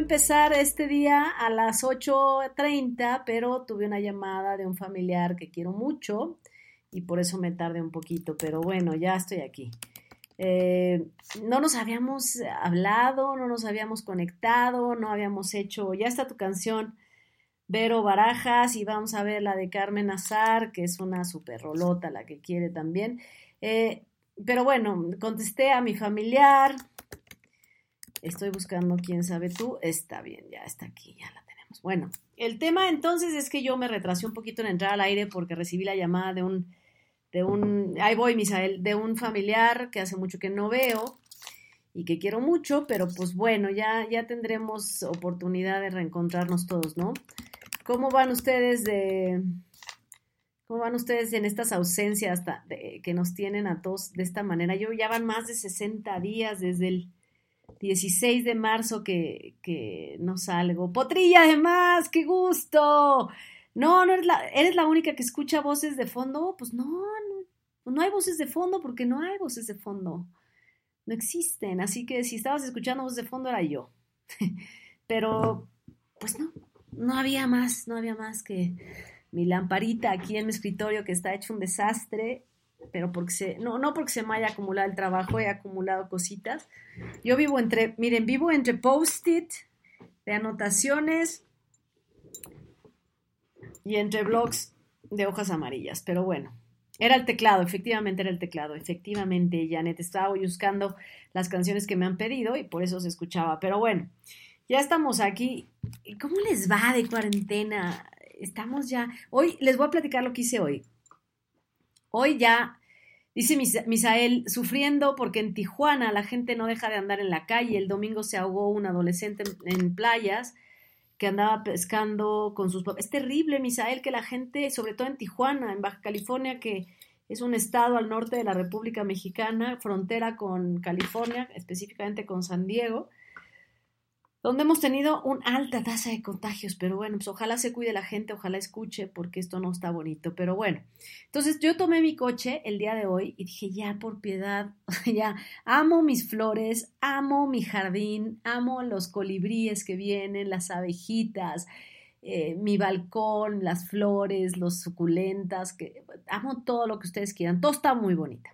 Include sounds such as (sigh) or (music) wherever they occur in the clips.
empezar este día a las 8.30, pero tuve una llamada de un familiar que quiero mucho y por eso me tardé un poquito, pero bueno, ya estoy aquí. Eh, no nos habíamos hablado, no nos habíamos conectado, no habíamos hecho, ya está tu canción, Vero Barajas, y vamos a ver la de Carmen Azar, que es una super rolota, la que quiere también. Eh, pero bueno, contesté a mi familiar, Estoy buscando quién sabe tú. Está bien, ya está aquí, ya la tenemos. Bueno, el tema entonces es que yo me retrasé un poquito en entrar al aire porque recibí la llamada de un, de un, ahí voy, Misael, de un familiar que hace mucho que no veo y que quiero mucho, pero pues bueno, ya, ya tendremos oportunidad de reencontrarnos todos, ¿no? ¿Cómo van ustedes de, cómo van ustedes en estas ausencias que nos tienen a todos de esta manera? Yo ya van más de 60 días desde el 16 de marzo que, que no salgo. Potrilla, además, qué gusto. No, no eres la, eres la única que escucha voces de fondo. Pues no, no, no hay voces de fondo porque no hay voces de fondo. No existen. Así que si estabas escuchando voces de fondo era yo. (laughs) Pero, pues no, no había más, no había más que mi lamparita aquí en mi escritorio que está hecho un desastre pero porque se, no, no porque se me haya acumulado el trabajo, he acumulado cositas. Yo vivo entre, miren, vivo entre post-it de anotaciones y entre blogs de hojas amarillas, pero bueno, era el teclado, efectivamente era el teclado, efectivamente, Janet, estaba buscando las canciones que me han pedido y por eso se escuchaba, pero bueno, ya estamos aquí. ¿Cómo les va de cuarentena? Estamos ya, hoy les voy a platicar lo que hice hoy. Hoy ya, dice Misael, sufriendo porque en Tijuana la gente no deja de andar en la calle. El domingo se ahogó un adolescente en, playas que andaba pescando con sus papás. Es terrible, Misael, que la gente, sobre todo en Tijuana, en Baja California, que es un estado al norte de la República Mexicana, frontera con California, específicamente con San Diego, donde hemos tenido una alta tasa de contagios, pero bueno, pues ojalá se cuide la gente, ojalá escuche, porque esto no está bonito, pero bueno. Entonces yo tomé mi coche el día de hoy y dije, ya por piedad, (laughs) ya amo mis flores, amo mi jardín, amo los colibríes que vienen, las abejitas, eh, mi balcón, las flores, los suculentas, que amo todo lo que ustedes quieran, todo está muy bonito,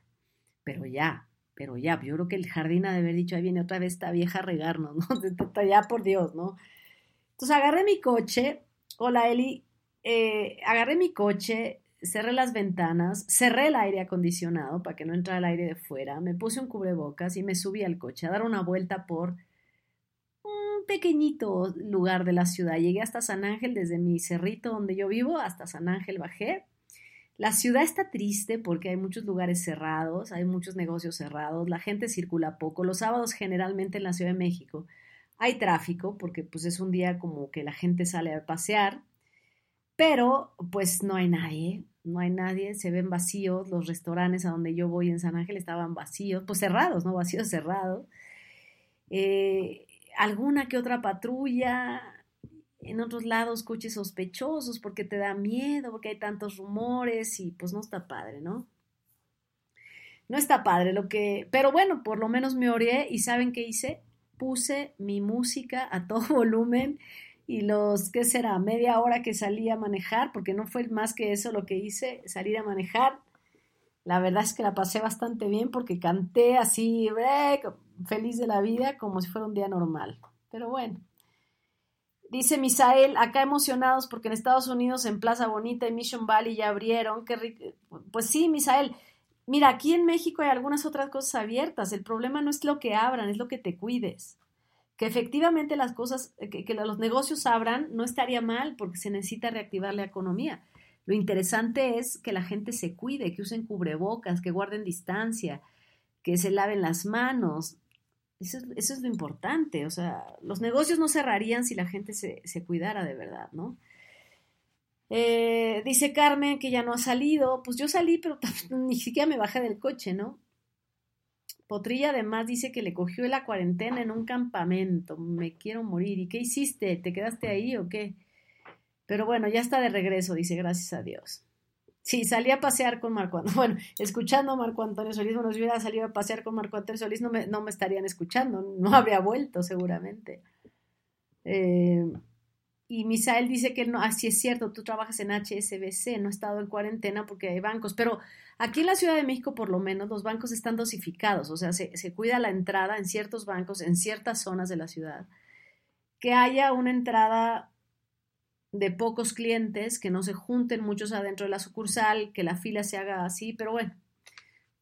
pero ya, pero ya, yo creo que el jardín ha de haber dicho, ahí viene otra vez esta vieja a regarnos, ¿no? (laughs) ya por Dios, ¿no? Entonces agarré mi coche, hola Eli, eh, agarré mi coche, cerré las ventanas, cerré el aire acondicionado para que no entrara el aire de fuera, me puse un cubrebocas y me subí al coche a dar una vuelta por pequeñito lugar de la ciudad. Llegué hasta San Ángel desde mi cerrito donde yo vivo, hasta San Ángel bajé. La ciudad está triste porque hay muchos lugares cerrados, hay muchos negocios cerrados, la gente circula poco. Los sábados generalmente en la Ciudad de México hay tráfico porque pues es un día como que la gente sale a pasear, pero pues no hay nadie, no hay nadie, se ven vacíos, los restaurantes a donde yo voy en San Ángel estaban vacíos, pues cerrados, ¿no? Vacíos, cerrados. Eh, alguna que otra patrulla, en otros lados coches sospechosos porque te da miedo, porque hay tantos rumores y pues no está padre, ¿no? No está padre lo que, pero bueno, por lo menos me oré y ¿saben qué hice? Puse mi música a todo (laughs) volumen y los, ¿qué será? Media hora que salí a manejar, porque no fue más que eso lo que hice, salir a manejar. La verdad es que la pasé bastante bien porque canté así, feliz de la vida como si fuera un día normal. Pero bueno. Dice Misael, acá emocionados porque en Estados Unidos, en Plaza Bonita y Mission Valley ya abrieron. Qué Pues sí, Misael. Mira, aquí en México hay algunas otras cosas abiertas. El problema no es lo que abran, es lo que te cuides. Que efectivamente las cosas, que, que los negocios abran, no estaría mal porque se necesita reactivar la economía. Lo interesante es que la gente se cuide, que usen cubrebocas, que guarden distancia, que se laven las manos, eso es, lo importante, o sea, los negocios no cerrarían si la gente se, cuidara de verdad, ¿no? Eh, dice Carmen que ya no ha salido, pues yo salí, pero (laughs) ni siquiera me bajé del coche, ¿no? Potrilla además dice que le cogió la cuarentena en un campamento, me quiero morir, ¿y qué hiciste? ¿Te quedaste ahí o qué? Pero bueno, ya está de regreso, dice, gracias a Dios. Sí, salí a pasear con Marco Antonio. (laughs) Bueno, escuchando a Marco Antonio Solís, bueno, si hubiera salido a pasear con Marco Antonio Solís, no me, no me estarían escuchando, no habría vuelto seguramente. Eh, y Misael dice que no, así es cierto, tú trabajas en HSBC, no he estado en cuarentena porque hay bancos, pero aquí en la Ciudad de México por lo menos los bancos están dosificados, o sea, se, se cuida la entrada en ciertos bancos, en ciertas zonas de la ciudad, que haya una entrada de pocos clientes, que no se junten muchos adentro de la sucursal, que la fila se haga así, pero bueno,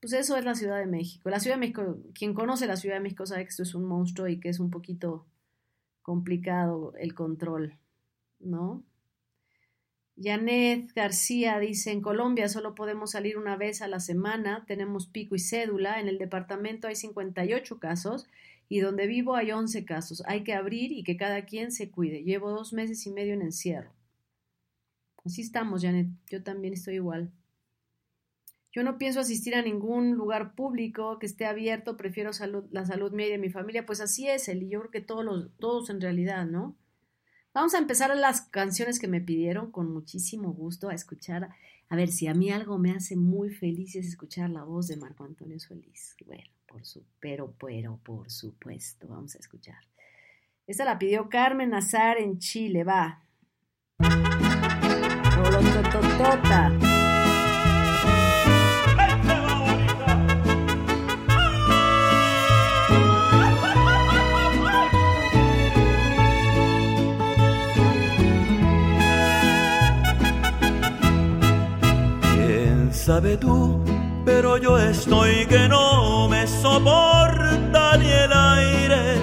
pues eso es la Ciudad de México. La Ciudad de México, quien conoce la Ciudad de México sabe que esto es un monstruo y que es un poquito complicado el control, ¿no? Janet García dice, en Colombia solo podemos salir una vez a la semana, tenemos pico y cédula, en el departamento hay 58 casos y donde vivo hay 11 casos. Hay que abrir y que cada quien se cuide. Llevo dos meses y medio en encierro. Así estamos, Janet. Yo también estoy igual. Yo no pienso asistir a ningún lugar público que esté abierto, prefiero la salud mía y de mi familia. Pues así es, Eli. Yo creo que todos, los, todos en realidad, ¿no? Vamos a empezar las canciones que me pidieron con muchísimo gusto a escuchar. A ver, si a mí algo me hace muy feliz es escuchar la voz de Marco Antonio Solís. Bueno, pero, pero, por supuesto, vamos a escuchar. Esta la pidió Carmen Nazar en Chile, va. Pero yo estoy que no me soporta ni el aire.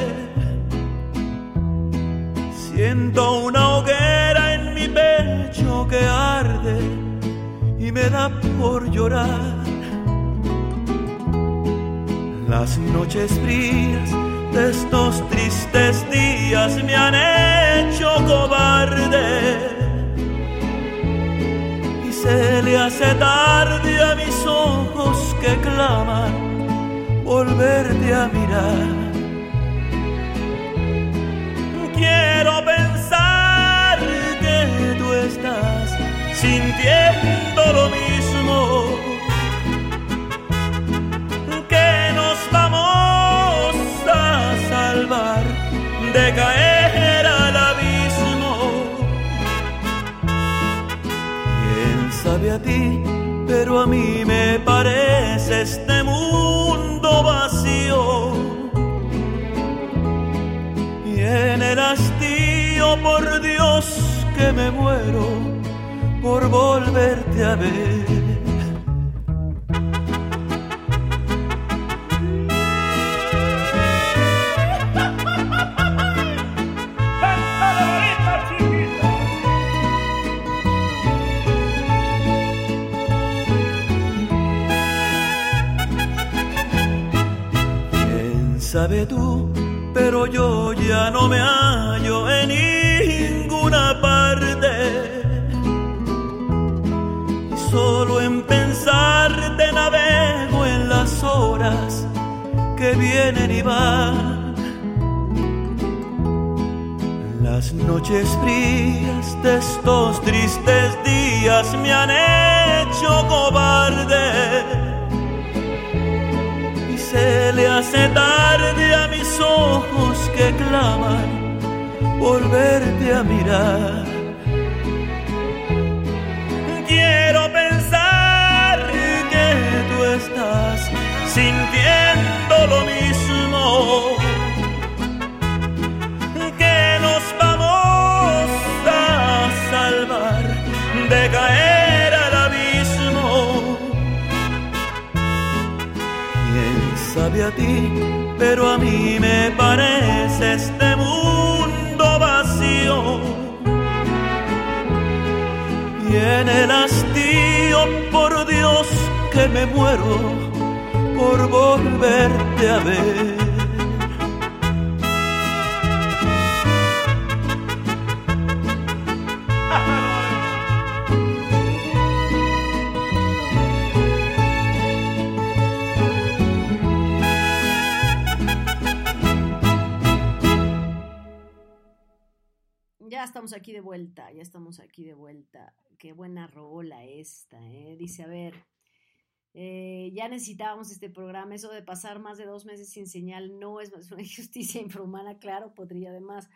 Siento una hoguera en mi pecho que arde y me da por llorar. Las noches frías de estos tristes días me han hecho cobarde. Se le hace tarde a mis ojos que claman volverte a mirar. Quiero pensar que tú estás sintiendo lo mismo. Que nos vamos a salvar de caer a ti, pero a mí me parece este mundo vacío. Y en el hastío, por Dios, que me muero por volverte a ver. Sabe tú? Pero yo ya no me hallo en ninguna parte. Y solo en pensarte navego en las horas que vienen y van. Las noches frías de estos tristes días me han hecho cobarde se le hace tarde a mis ojos que claman volverte a mirar. Quiero pensar que tú estás sintiendo lo mismo. Pero a mí me parece este mundo vacío. Y el hastío, por Dios, que me muero por volverte a ver. Aquí de vuelta, ya estamos aquí de vuelta. Qué buena rola esta, ¿eh? Dice, a ver, eh, ya necesitábamos este programa, eso de pasar más de dos meses sin señal no es una (laughs) injusticia infrahumana, claro, podría además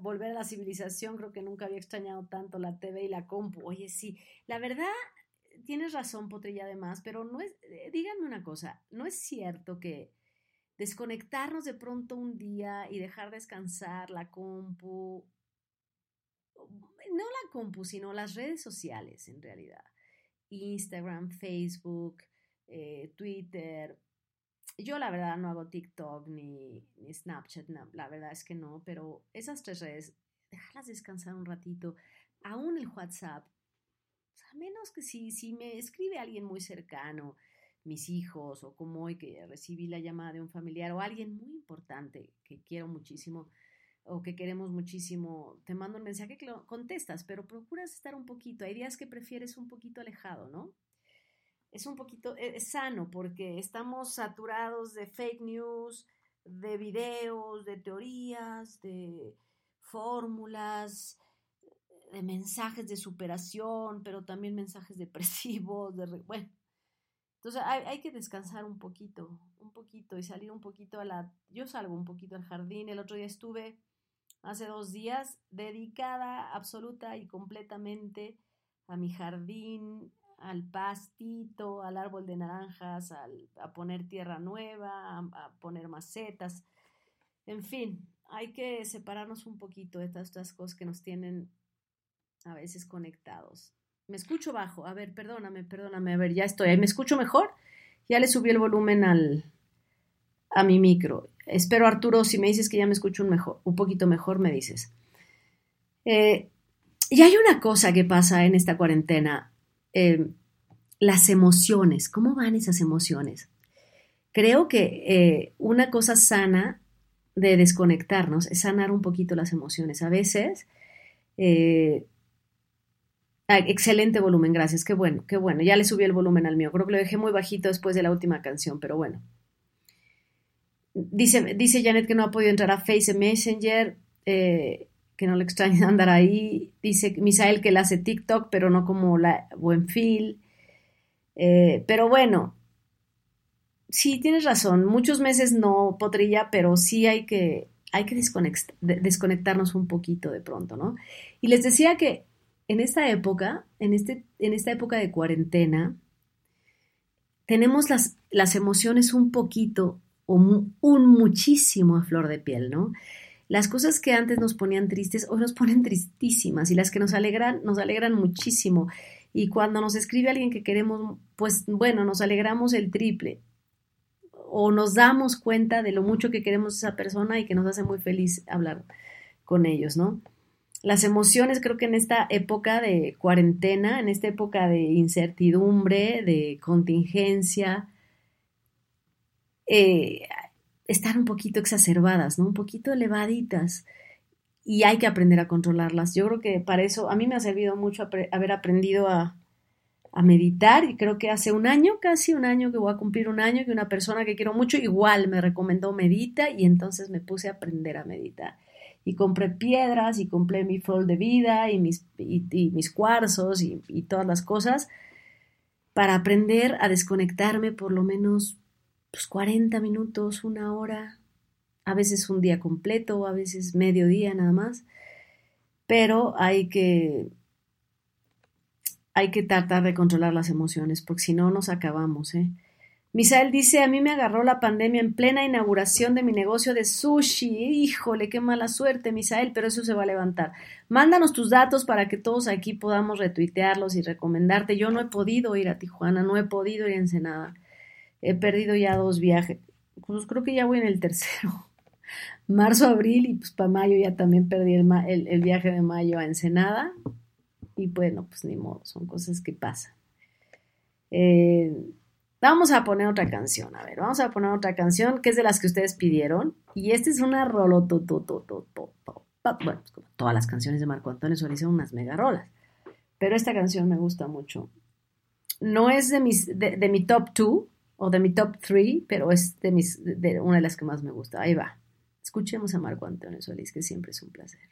volver a la civilización, creo que nunca había extrañado tanto la TV y la compu. Oye, sí, la verdad, tienes razón, Potrilla, además, pero no es, eh, díganme una cosa, ¿no es cierto que desconectarnos de pronto un día y dejar descansar la compu, no la compu, sino las redes sociales en realidad. Instagram, Facebook, eh, Twitter. Yo la verdad no hago TikTok ni, Snapchat, la verdad es que no, pero esas tres redes, dejarlas descansar un ratito, aún el WhatsApp, a menos que si, si me escribe alguien muy cercano, mis hijos o como hoy que recibí la llamada de un familiar o alguien muy importante que quiero muchísimo, o que queremos muchísimo, te mando un mensaje contestas, pero procuras estar un poquito. Hay días que prefieres un poquito alejado, ¿no? Es un poquito es sano porque estamos saturados de fake news, de videos, de teorías, de fórmulas, de mensajes de superación, pero también mensajes depresivos, de, bueno. Entonces hay, hay que descansar un poquito, un poquito y salir un poquito a la... Yo salgo un poquito al jardín, el otro día estuve hace dos días, dedicada absoluta y completamente a mi jardín, al pastito, al árbol de naranjas, al, a poner tierra nueva, a, poner macetas. En fin, hay que separarnos un poquito de todas estas cosas que nos tienen a veces conectados. Me escucho bajo. A ver, perdóname, perdóname. A ver, ya estoy. ¿Me escucho mejor? Ya le subí el volumen al, a mi micro. Espero, Arturo, si me dices que ya me escucho un, mejor, un poquito mejor, me dices. Eh, y hay una cosa que pasa en esta cuarentena. Eh, las emociones, ¿cómo van esas emociones? Creo que eh, una cosa sana de desconectarnos es sanar un poquito las emociones. A veces, excelente volumen, gracias, qué bueno, qué bueno. Ya le subí el volumen al mío, creo que lo dejé muy bajito después de la última canción, pero bueno. Dice, dice Janet que no ha podido entrar a Face Messenger, eh, que no le extraña (laughs) andar ahí. Dice Misael que la hace TikTok, pero no como la Buenfil. Eh, pero bueno, sí, tienes razón. Muchos meses no podría, pero sí hay que, hay que desconectarnos un poquito de pronto, ¿no? Y les decía que en esta época, en, este, en esta época de cuarentena, tenemos las, las emociones un poquito un muchísimo a flor de piel, ¿no? Las cosas que antes nos ponían tristes hoy nos ponen tristísimas y las que nos alegran nos alegran muchísimo. Y cuando nos escribe alguien que queremos, pues bueno, nos alegramos el triple o nos damos cuenta de lo mucho que queremos a esa persona y que nos hace muy feliz hablar con ellos, ¿no? Las emociones creo que en esta época de cuarentena, en esta época de incertidumbre, de contingencia, eh, están un poquito exacerbadas, ¿no? Un poquito elevaditas y hay que aprender a controlarlas. Yo creo que para eso a mí me ha servido mucho haber aprendido a, a meditar y creo que hace un año, casi un año que voy a cumplir un año, que una persona que quiero mucho igual me recomendó medita y entonces me puse a aprender a meditar. Y compré piedras y compré mi fol de vida y mis, y, mis cuarzos y todas las cosas para aprender a desconectarme por lo menos pues 40 minutos, una hora, a veces un día completo, a veces medio día nada más, pero hay que hay que tratar de controlar las emociones, porque si no nos acabamos, ¿eh? Misael dice, a mí me agarró la pandemia en plena inauguración de mi negocio de sushi. Híjole, qué mala suerte, Misael, pero eso se va a levantar. Mándanos tus datos para que todos aquí podamos retuitearlos y recomendarte. Yo no he podido ir a Tijuana, no he podido ir a Ensenada. He perdido ya dos viajes. Pues creo que ya voy en el tercero. (laughs) Marzo, abril y pues para mayo ya también perdí el, viaje de mayo a Ensenada y bueno, pues ni modo, son cosas que pasan. Eh, vamos a poner otra canción, a ver, vamos a poner otra canción que es de las que ustedes pidieron. Y esta es una rolototototototo. Bueno, como todas las canciones de Marco Antonio Solís son unas mega rolas. Pero esta canción me gusta mucho. No es de, mis, de, mi top 2 o de mi top 3, pero es de, mis, de una de las que más me gusta. Ahí va. Escuchemos a Marco Antonio Solís, que siempre es un placer.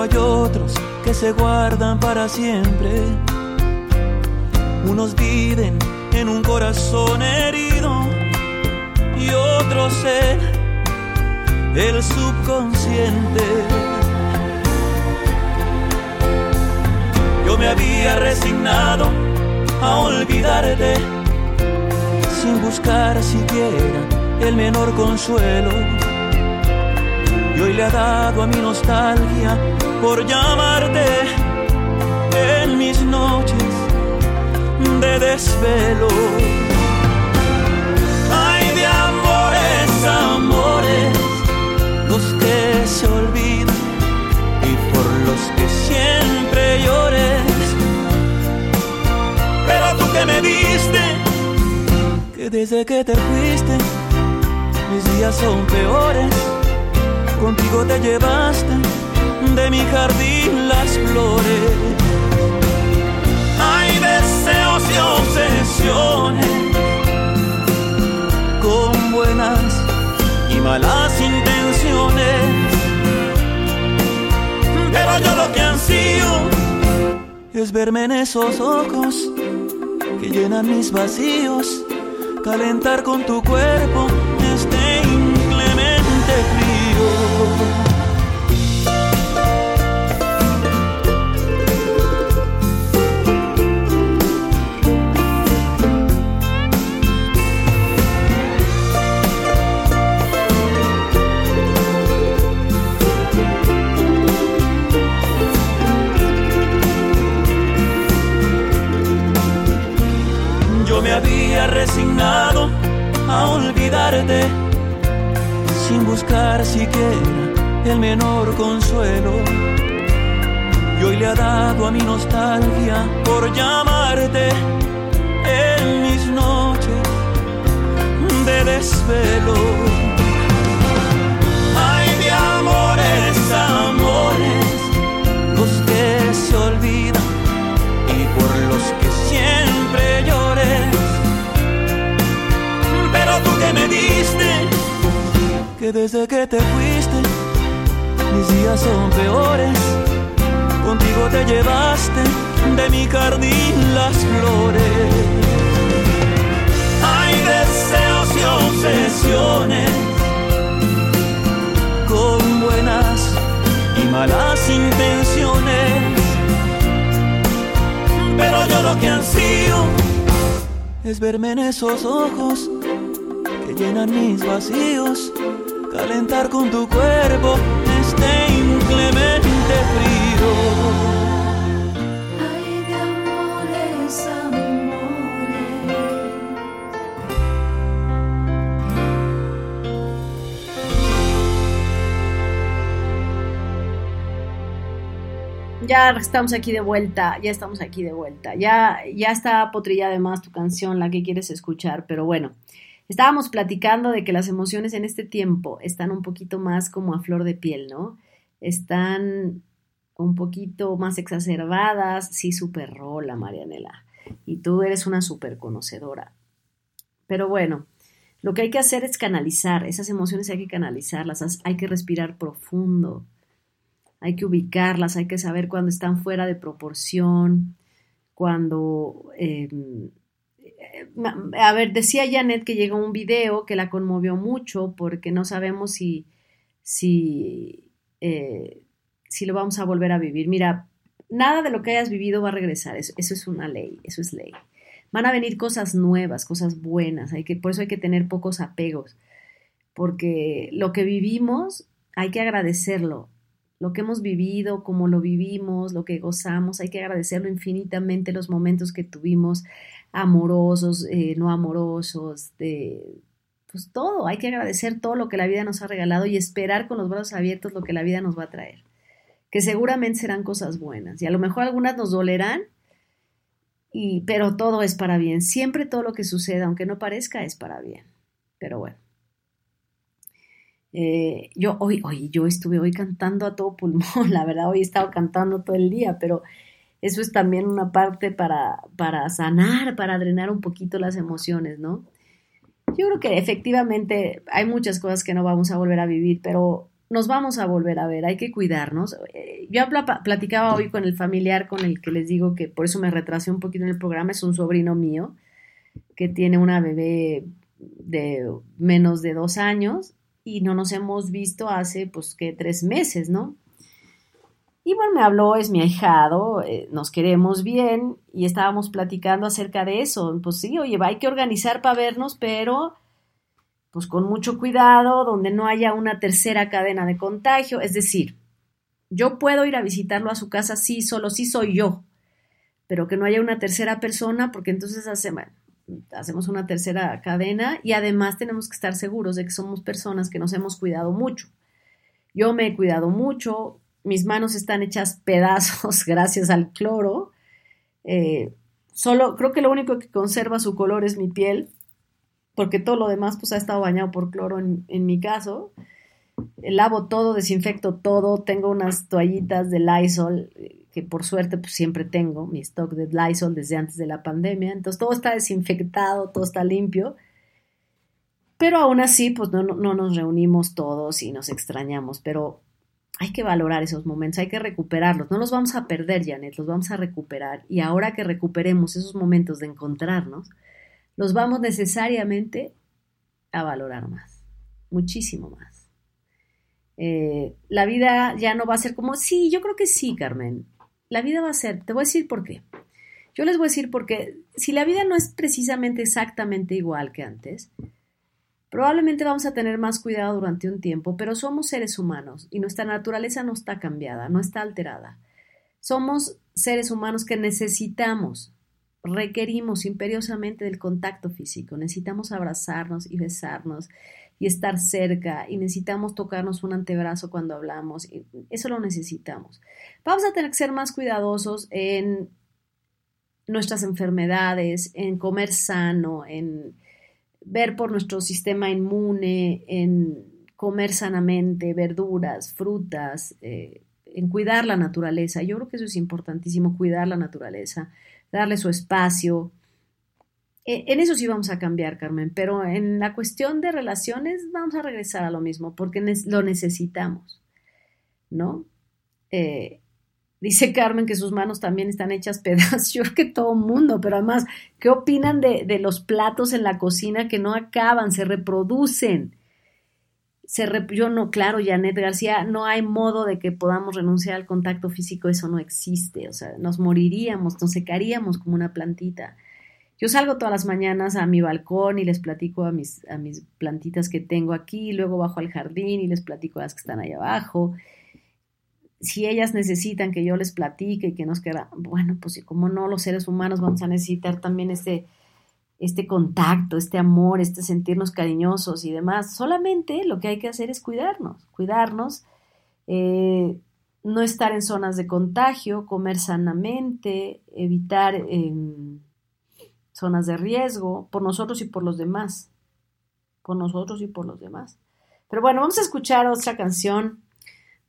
Hay otros que se guardan para siempre. Unos viven en un corazón herido y otros en el subconsciente. Yo me había resignado a olvidarte sin buscar siquiera el menor consuelo. Y hoy le ha dado a mi nostalgia por llamarte en mis noches de desvelo. Hay de amores, amores, los que se olvidan y por los que siempre llores. Pero tú que me diste, que desde que te fuiste, mis días son peores. Contigo te llevaste de mi jardín las flores. Hay deseos y obsesiones con buenas y malas intenciones. Pero yo lo que ansío es verme en esos ojos que llenan mis vacíos, calentar con tu cuerpo resignado a olvidarte sin buscar siquiera el menor consuelo. Y hoy le ha dado a mi nostalgia por llamarte en mis noches de desvelo. Ay, de amores, amores, los que se olvidan y por los que siempre llores. Que me diste que desde que te fuiste mis días son peores. Contigo te llevaste de mi jardín las flores. Hay deseos y obsesiones con buenas y malas intenciones. Pero yo lo que ansío es verme en esos ojos llenan mis vacíos calentar con tu cuerpo este inclemente frío. Ay, de amores, amores. Ya estamos aquí de vuelta, ya estamos aquí de vuelta. Ya, ya está potrilla además tu canción, la que quieres escuchar, pero bueno. Estábamos platicando de que las emociones en este tiempo están un poquito más como a flor de piel, ¿no? Están un poquito más exacerbadas. Sí, súper rola, Marianela. Y tú eres una súper conocedora. Pero bueno, lo que hay que hacer es canalizar. Esas emociones hay que canalizarlas. Hay que respirar profundo. Hay que ubicarlas. Hay que saber cuando están fuera de proporción. Cuando... Eh, a ver, decía Janet que llegó un video que la conmovió mucho porque no sabemos si, si, eh, si lo vamos a volver a vivir. Mira, nada de lo que hayas vivido va a regresar, eso, eso, es una ley, eso es ley. Van a venir cosas nuevas, cosas buenas, hay que, por eso hay que tener pocos apegos, porque lo que vivimos hay que agradecerlo, lo que hemos vivido, cómo lo vivimos, lo que gozamos, hay que agradecerlo infinitamente los momentos que tuvimos, amorosos, eh, no amorosos, de pues todo, hay que agradecer todo lo que la vida nos ha regalado y esperar con los brazos abiertos lo que la vida nos va a traer, que seguramente serán cosas buenas y a lo mejor algunas nos dolerán, y, pero todo es para bien, siempre todo lo que suceda, aunque no parezca, es para bien, pero bueno. Eh, yo hoy, hoy, yo estuve hoy cantando a todo pulmón, (laughs) la verdad, hoy he estado cantando todo el día, pero eso es también una parte para, para sanar, para drenar un poquito las emociones, ¿no? Yo creo que efectivamente hay muchas cosas que no vamos a volver a vivir, pero nos vamos a volver a ver, hay que cuidarnos. Eh, yo platicaba hoy con el familiar con el que les digo que por eso me retrasé un poquito en el programa, es un sobrino mío que tiene una bebé de menos de dos años y no nos hemos visto hace pues que tres meses, ¿no? Y bueno, me habló, es mi ahijado, eh, nos queremos bien y estábamos platicando acerca de eso. Pues sí, oye, hay que organizar para vernos, pero pues con mucho cuidado, donde no haya una tercera cadena de contagio. Es decir, yo puedo ir a visitarlo a su casa, sí, solo sí soy yo, pero que no haya una tercera persona, porque entonces hacemos, hacemos una tercera cadena y además tenemos que estar seguros de que somos personas que nos hemos cuidado mucho. Yo me he cuidado mucho, mis manos están hechas (laughs) pedazos gracias al cloro. Eh, solo creo que lo único que conserva su color es mi piel, porque todo lo demás pues ha estado bañado por cloro en, mi caso. Lavo todo, desinfecto todo, tengo unas toallitas de Lysol eh, que por suerte pues siempre tengo, mi stock de Lysol desde antes de la pandemia, entonces todo está desinfectado, todo está limpio, pero aún así pues no, no nos reunimos todos y nos extrañamos, pero hay que valorar esos momentos, hay que recuperarlos. No los vamos a perder, Janet, los vamos a recuperar. Y ahora que recuperemos esos momentos de encontrarnos, los vamos necesariamente a valorar más, muchísimo más. Eh, la vida ya no va a ser como, sí, yo creo que sí, Carmen. La vida va a ser, te voy a decir por qué. Yo les voy a decir porque si la vida no es precisamente exactamente igual que antes, Probablemente vamos a tener más cuidado durante un tiempo, pero somos seres humanos y nuestra naturaleza no está cambiada, no está alterada. Somos seres humanos que necesitamos requerimos imperiosamente del contacto físico, necesitamos abrazarnos y besarnos y estar cerca y necesitamos tocarnos un antebrazo cuando hablamos, eso lo necesitamos. Vamos a tener que ser más cuidadosos en nuestras enfermedades, en comer sano, en ver por nuestro sistema inmune, en comer sanamente, verduras, frutas, eh, en cuidar la naturaleza. Yo creo que eso es importantísimo, cuidar la naturaleza, darle su espacio. E, en eso sí vamos a cambiar, Carmen, pero en la cuestión de relaciones vamos a regresar a lo mismo, porque lo necesitamos, ¿no? Eh, dice Carmen que sus manos también están hechas (laughs) pedazos, yo creo que todo mundo, pero además, ¿qué opinan de, de los platos en la cocina que no acaban, se reproducen? se yo no, claro, Janet García, no hay modo de que podamos renunciar al contacto físico, eso no existe, o sea, nos moriríamos, nos secaríamos como una plantita. Yo salgo todas las mañanas a mi balcón y les platico a mis, a mis plantitas que tengo aquí, luego bajo al jardín y les platico a las que están ahí abajo. Si ellas necesitan que yo les platique y que nos queda, bueno, pues como no, los seres humanos vamos a necesitar también este, este contacto, este amor, este sentirnos cariñosos y demás. Solamente lo que hay que hacer es cuidarnos, cuidarnos, eh, no estar en zonas de contagio, comer sanamente, evitar em, zonas de riesgo por nosotros y por los demás, por nosotros y por los demás. Pero bueno, vamos a escuchar otra canción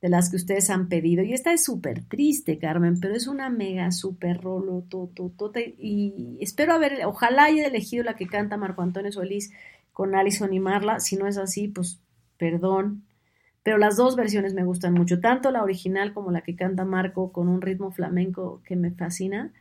de las que ustedes han pedido. Y esta es súper triste, Carmen, pero es una mega súper rolo, y espero haber, ojalá haya elegido la que canta Marco Antonio Solís con Alison y Marla. Si no es así, pues perdón. Pero las dos versiones me gustan mucho, tanto la original como la que canta Marco con un ritmo flamenco que me fascina.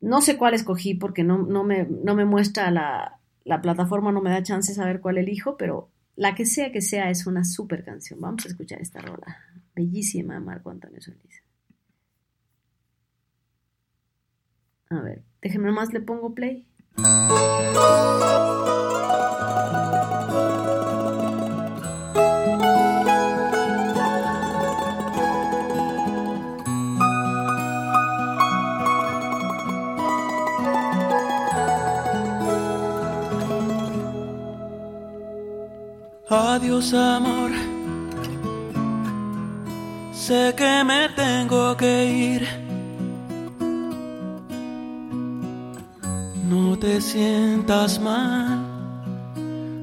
No sé cuál escogí porque no, no, me, no me muestra la, la plataforma, no me da chance de saber cuál elijo, pero la que sea que sea es una super canción. Vamos a escuchar esta rola. Bellísima, Marco Antonio Solís. A ver, déjeme más, le pongo play. Adiós amor, sé que me tengo que ir. No te sientas mal,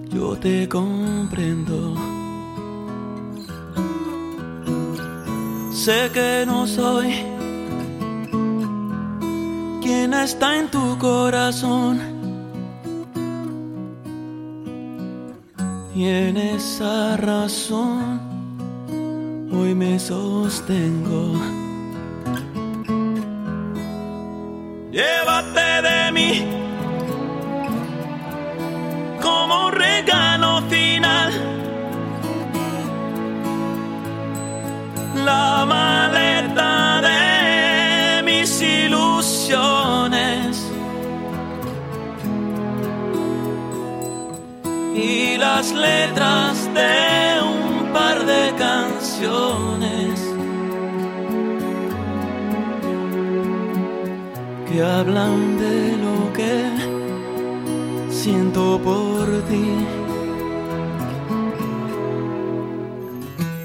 yo te comprendo. Sé que no soy quien está en tu corazón y en esa razón hoy me sostengo. Llévate de mí letras de un par de canciones que hablan de lo que siento por ti.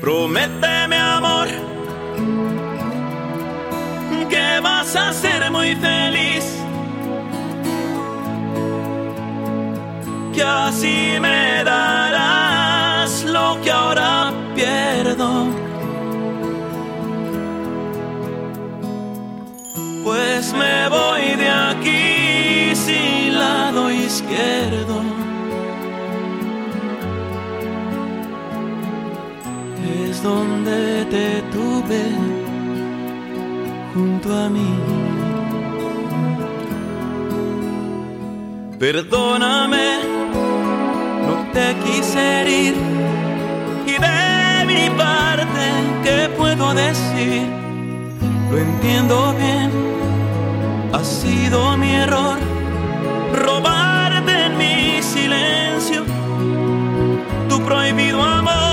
Prométeme amor que vas a ser muy feliz que así me me voy de aquí sin lado izquierdo. Es donde te tuve junto a mí. Perdóname te quise herir y de mi parte, ¿qué puedo decir? Lo entiendo bien, sido mi error robarte en mi silencio tu prohibido amor.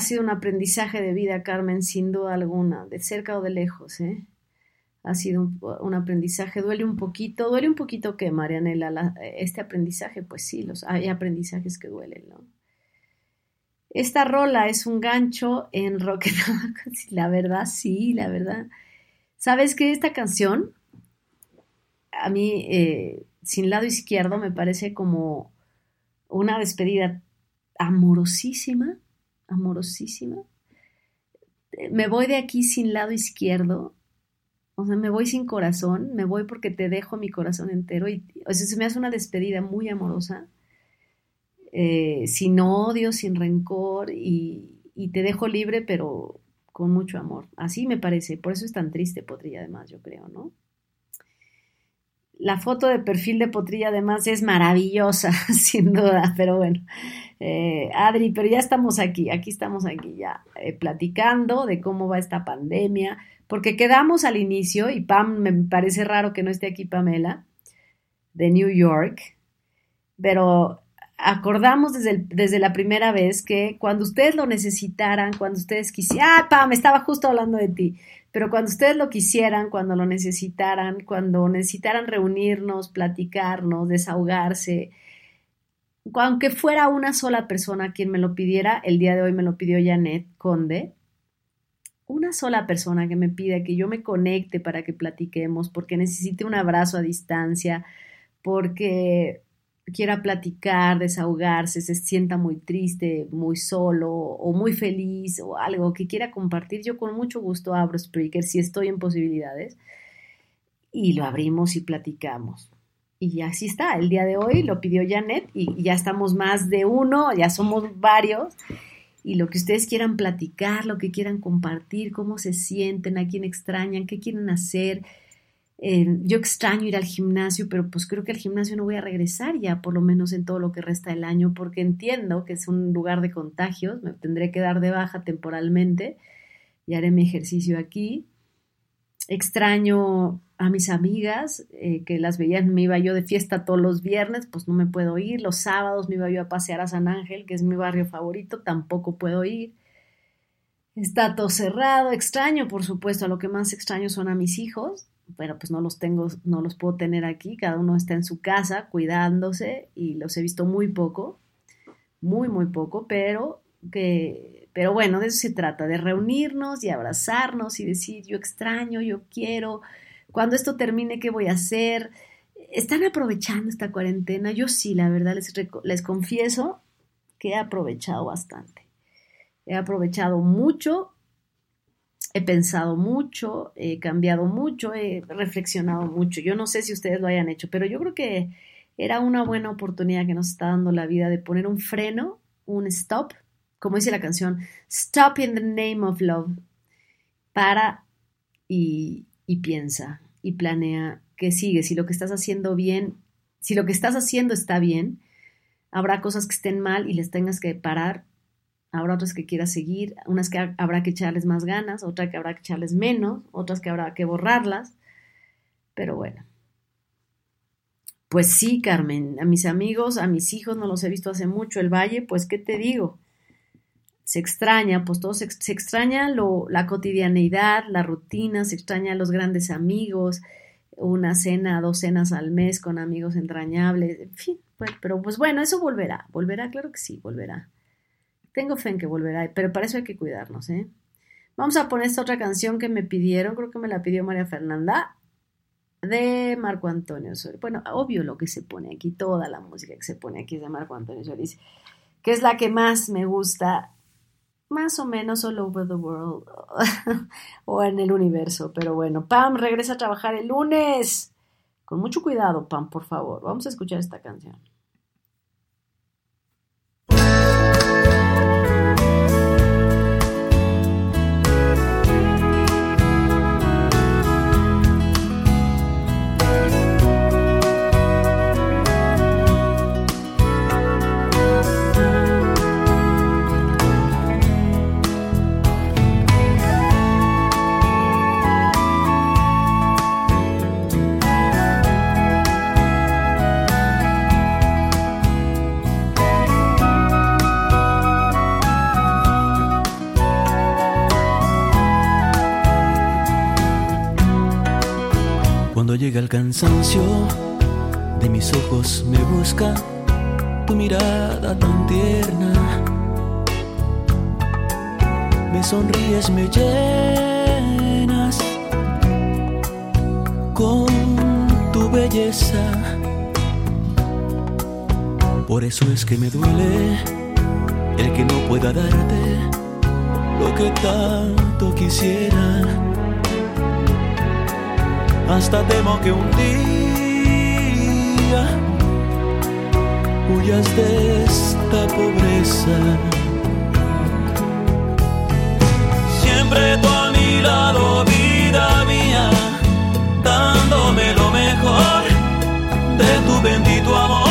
Ha sido un aprendizaje de vida, Carmen, sin duda alguna, de cerca o de lejos, ¿eh? Ha sido un, aprendizaje, duele un poquito, duele un poquito que, Marianela, la, este aprendizaje, pues sí, los, hay aprendizajes que duelen. Esta rola es un gancho en rock (laughs) La verdad, sí, la verdad. ¿Sabes que esta canción, a mí, eh, sin lado izquierdo, me parece como una despedida amorosísima, amorosísima. Me voy de aquí sin lado izquierdo, o sea, me voy sin corazón, me voy porque te dejo mi corazón entero y, o sea, se me hace una despedida muy amorosa eh, sin odio, sin rencor y, y, te dejo libre, pero con mucho amor. Así me parece, por eso es tan triste Potrilla además, yo creo, ¿no? La foto de perfil de Potrilla además es maravillosa, (laughs) sin duda, pero bueno. Eh, Adri, pero ya estamos aquí, aquí estamos aquí ya eh, platicando de cómo va esta pandemia, porque quedamos al inicio, y Pam, me parece raro que no esté aquí Pamela, de New York, pero acordamos desde, desde la primera vez que cuando ustedes lo necesitaran, cuando ustedes quisieran, ah, Pam, estaba justo hablando de ti, pero cuando ustedes lo quisieran, cuando lo necesitaran, cuando necesitaran reunirnos, platicarnos, desahogarse, aunque fuera una sola persona quien me lo pidiera, el día de hoy me lo pidió Janet Conde, una sola persona que me pida que yo me conecte para que platiquemos, porque necesite un abrazo a distancia, porque quiera platicar, desahogarse, se sienta muy triste, muy solo o muy feliz o algo que quiera compartir, yo con mucho gusto abro Spreaker si estoy en posibilidades y lo abrimos y platicamos. Y así está, el día de hoy lo pidió Janet y ya estamos más de uno, ya somos varios. Y lo que ustedes quieran platicar, lo que quieran compartir, cómo se sienten, a quién extrañan, qué quieren hacer, eh, yo extraño ir al gimnasio, pero pues creo que al gimnasio no voy a regresar ya, por lo menos en todo lo que resta del año, porque entiendo que es un lugar de contagios, me tendré que dar de baja temporalmente y haré mi ejercicio aquí. Extraño a mis amigas, eh, que las veían, me iba yo de fiesta todos los viernes, pues no me puedo ir. Los sábados me iba yo a pasear a San Ángel, que es mi barrio favorito, tampoco puedo ir. Está todo cerrado, extraño, por supuesto, a lo que más extraño son a mis hijos, pero pues no los tengo, no los puedo tener aquí, cada uno está en su casa cuidándose y los he visto muy poco, muy, muy poco, pero que, pero bueno, de eso se trata, de reunirnos y abrazarnos y decir, yo extraño, yo quiero, cuando esto termine, ¿qué voy a hacer? ¿Están aprovechando esta cuarentena? Yo sí, la verdad, les, les confieso que he aprovechado bastante. He aprovechado mucho he pensado mucho, he cambiado mucho, he reflexionado mucho. Yo no sé si ustedes lo hayan hecho, pero yo creo que era una buena oportunidad que nos está dando la vida de poner un freno, un stop, como dice la canción, Stop in the name of love. Para y, y piensa y planea qué sigue, si lo que estás haciendo bien, si lo que estás haciendo está bien, habrá cosas que estén mal y les tengas que parar. Habrá otras que quieras seguir, unas que habrá que echarles más ganas, otras que habrá que echarles menos, otras que habrá que borrarlas, pero bueno. Pues sí, Carmen, a mis amigos, a mis hijos no los he visto hace mucho, el valle, pues qué te digo, se extraña, pues todo se, extraña lo, la cotidianeidad, la rutina, se extraña los grandes amigos, una cena, dos cenas al mes con amigos entrañables, en fin, pues, pero pues bueno, eso volverá, volverá, claro que sí, volverá. Tengo fe en que volverá, pero para eso hay que cuidarnos, ¿eh? Vamos a poner esta otra canción que me pidieron, creo que me la pidió María Fernanda, de Marco Antonio Solís. Bueno, obvio lo que se pone aquí, toda la música que se pone aquí es de Marco Antonio Solís, que es la que más me gusta, más o menos all over the world (laughs) o en el universo. Pero bueno, Pam regresa a trabajar el lunes. Con mucho cuidado, Pam, por favor. Vamos a escuchar esta canción. Llega el cansancio, de mis ojos me busca tu mirada tan tierna. Me sonríes, me llenas con tu belleza. Por eso es que me duele el que no pueda darte lo que tanto quisiera. Hasta temo que un día huyas de esta pobreza. Siempre tú a mi lado, vida mía, dándome lo mejor de tu bendito amor,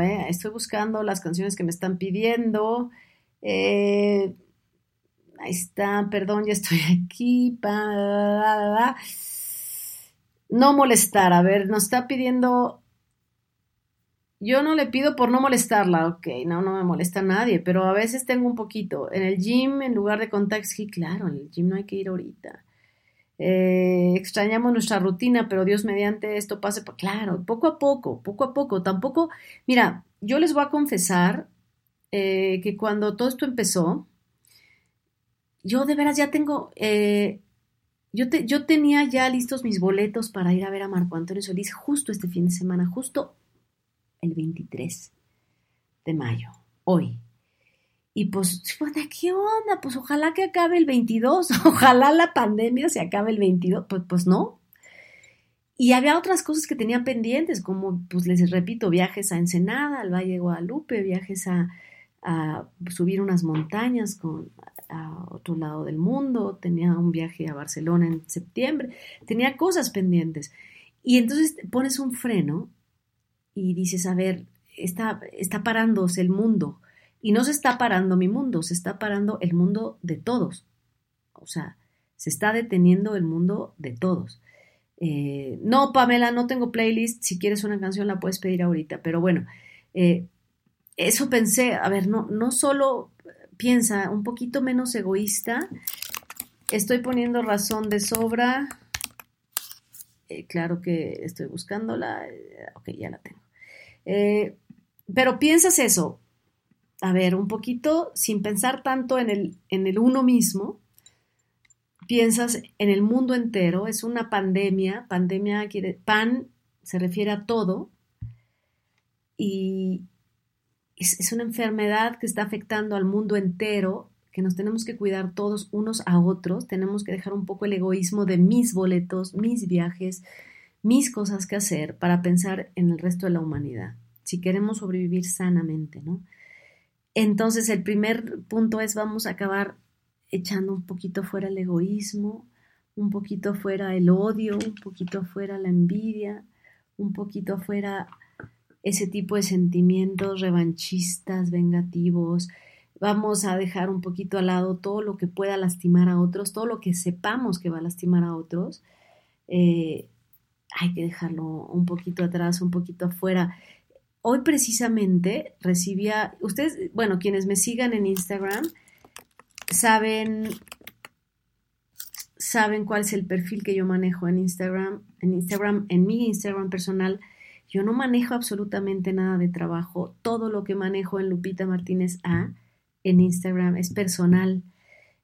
¿eh? Estoy buscando las canciones que me están pidiendo. Eh, ahí está, perdón, ya estoy aquí. No molestar, a ver, nos está pidiendo... Yo no le pido por no molestarla, ok, no, no me molesta nadie, pero a veces tengo un poquito. En el gym, en lugar de contact, sí, claro, en el gym no hay que ir ahorita. Eh, extrañamos nuestra rutina, pero Dios mediante esto pase, claro, poco a poco, poco a poco. Tampoco, mira, yo les voy a confesar eh, que cuando todo esto empezó, yo de veras ya tengo, eh, yo, te- yo tenía ya listos mis boletos para ir a ver a Marco Antonio Solís justo este fin de semana, justo el 23 de mayo, hoy. Y pues, puta, ¿qué onda? Pues ojalá que acabe el 22, (laughs) ojalá la pandemia se acabe el 22, pues, pues no. Y había otras cosas que tenía pendientes, como, pues les repito, viajes a Ensenada, al Valle de Guadalupe, viajes a, a subir unas montañas con, a otro lado del mundo, tenía un viaje a Barcelona en septiembre, tenía cosas pendientes. Y entonces pones un freno y dices, a ver, está, está parándose el mundo. Y no se está parando mi mundo, se está parando el mundo de todos. O sea, se está deteniendo el mundo de todos. Eh, no, Pamela, no tengo playlist. Si quieres una canción la puedes pedir ahorita. Pero bueno, eh, eso pensé. A ver, no, no solo piensa un poquito menos egoísta. Estoy poniendo razón de sobra. Eh, claro que estoy buscándola. Ok, ya la tengo. Pero piensas eso, a ver, un poquito sin pensar tanto en el, en el uno mismo, piensas en el mundo entero, es una pandemia, pandemia quiere, pan se refiere a todo, y, es, una enfermedad que está afectando al mundo entero, que nos tenemos que cuidar todos unos a otros, tenemos que dejar un poco el egoísmo de mis boletos, mis viajes, mis cosas que hacer para pensar en el resto de la humanidad, si queremos sobrevivir sanamente, ¿no? Entonces el primer punto es vamos a acabar echando un poquito fuera el egoísmo, un poquito fuera el odio, un poquito fuera la envidia, un poquito fuera ese tipo de sentimientos revanchistas, vengativos. Vamos a dejar un poquito al lado todo lo que pueda lastimar a otros, todo lo que sepamos que va a lastimar a otros. Eh, hay que dejarlo un poquito atrás, un poquito afuera. Hoy precisamente recibía, ustedes, bueno, quienes me sigan en Instagram, saben, saben cuál es el perfil que yo manejo en Instagram, en Instagram, en mi Instagram personal. Yo no manejo absolutamente nada de trabajo. Todo lo que manejo en Lupita Martínez A en Instagram es personal.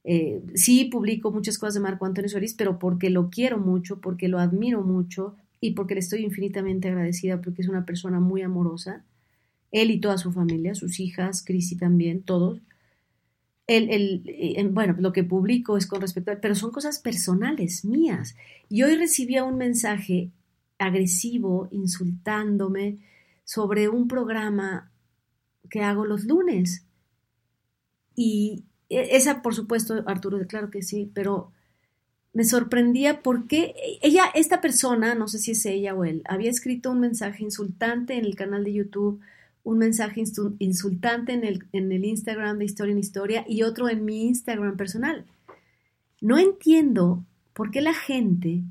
Eh, sí publico muchas cosas de Marco Antonio Solís, pero porque lo quiero mucho, porque lo admiro mucho y porque le estoy infinitamente agradecida porque es una persona muy amorosa. Él y toda su familia, sus hijas, Crisi también, todos. El, el, eh, bueno, lo que publico es con respecto a, pero son cosas personales, mías. Y hoy recibía un mensaje agresivo, insultándome sobre un programa que hago los lunes. Y e, esa, por supuesto, Arturo, claro que sí, pero me sorprendía porque ella, esta persona, no sé si es ella o él, había escrito un mensaje insultante en el canal de YouTube, un mensaje insultante en el, Instagram de Historia en Historia y otro en mi Instagram personal. No entiendo por qué la gente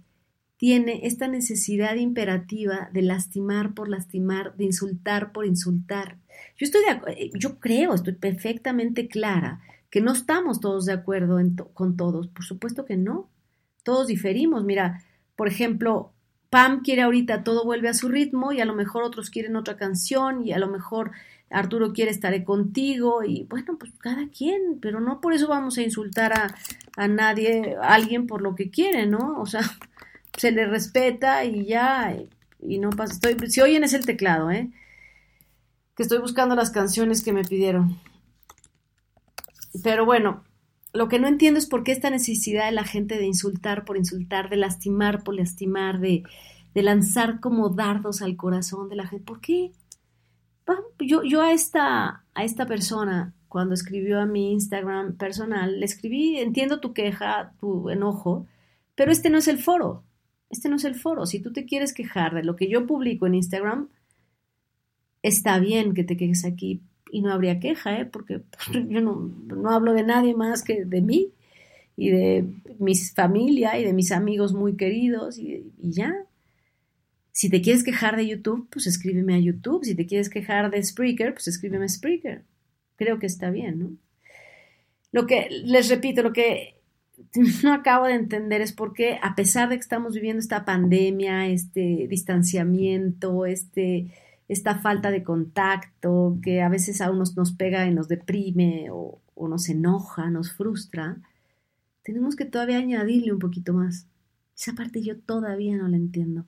tiene esta necesidad imperativa de lastimar por lastimar, de insultar por insultar. Yo estoy de eh, yo creo, estoy perfectamente clara que no estamos todos de acuerdo con todos, por supuesto que no. Todos diferimos. Mira, por ejemplo, Pam quiere ahorita todo vuelve a su ritmo y a lo mejor otros quieren otra canción y a lo mejor Arturo quiere estaré contigo y bueno, pues cada quien, pero no por eso vamos a insultar a, a nadie, a alguien por lo que quiere, ¿no? O sea, (laughs) se le respeta y ya, y, no pasa. Estoy, si oyen es el teclado, ¿eh? Que estoy buscando las canciones que me pidieron. Pero bueno, lo que no entiendo es por qué esta necesidad de la gente de insultar por insultar, de lastimar por lastimar, de, lanzar como dardos al corazón de la gente. ¿Por qué? Yo, yo a, esta, a esta persona, cuando escribió a mi Instagram personal, le escribí, entiendo tu queja, tu enojo, pero este no es el foro este no es el foro. Si tú te quieres quejar de lo que yo publico en Instagram, está bien que te quejes aquí y no habría queja, ¿eh? porque (laughs) yo no, hablo de nadie más que de mí y de mi familia y de mis amigos muy queridos y, y ya. Si te quieres quejar de YouTube, pues escríbeme a YouTube. Si te quieres quejar de Spreaker, pues escríbeme a Spreaker. Creo que está bien, ¿no? Lo que, les repito, lo que (laughs) no acabo de entender es por qué, a pesar de que estamos viviendo esta pandemia, este distanciamiento, este, esta falta de contacto, que a veces a unos nos pega y nos deprime o, o nos enoja, nos frustra, tenemos que todavía añadirle un poquito más. Esa parte yo todavía no la entiendo.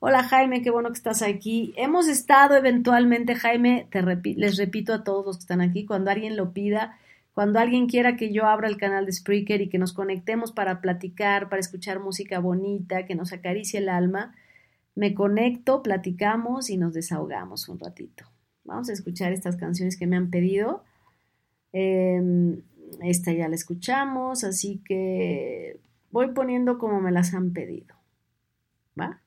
Hola Jaime, qué bueno que estás aquí. Hemos estado eventualmente, Jaime, te les repito a todos los que están aquí, cuando alguien lo pida, cuando alguien quiera que yo abra el canal de Spreaker y que nos conectemos para platicar, para escuchar música bonita, que nos acaricie el alma, me conecto, platicamos y nos desahogamos un ratito. Vamos a escuchar estas canciones que me han pedido. Em, esta ya la escuchamos, así que voy poniendo como me las han pedido. ¿Va?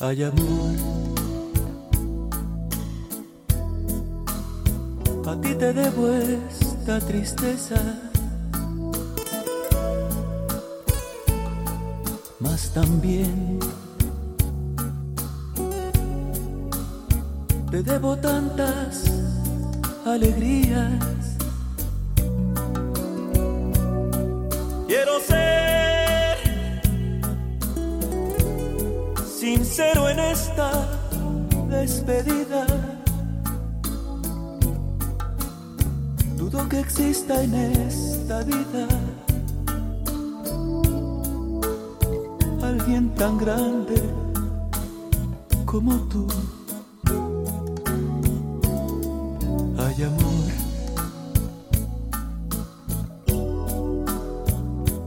Hay amor. A ti te debo esta tristeza, mas también te debo tantas alegrías. Quiero ser sincero en esta despedida. Dudo que exista en esta vida alguien tan grande como tú. Hay amor.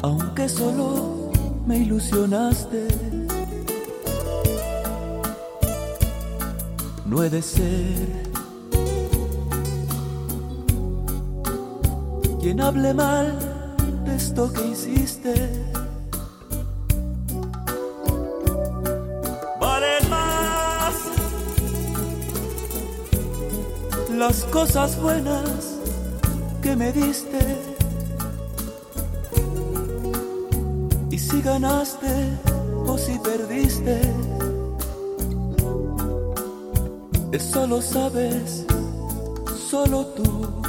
Aunque solo me ilusionaste no he de ser quien hable mal de esto que hiciste. Valen más las cosas buenas que me diste. Y si ganaste o si perdiste eso lo sabes solo tú.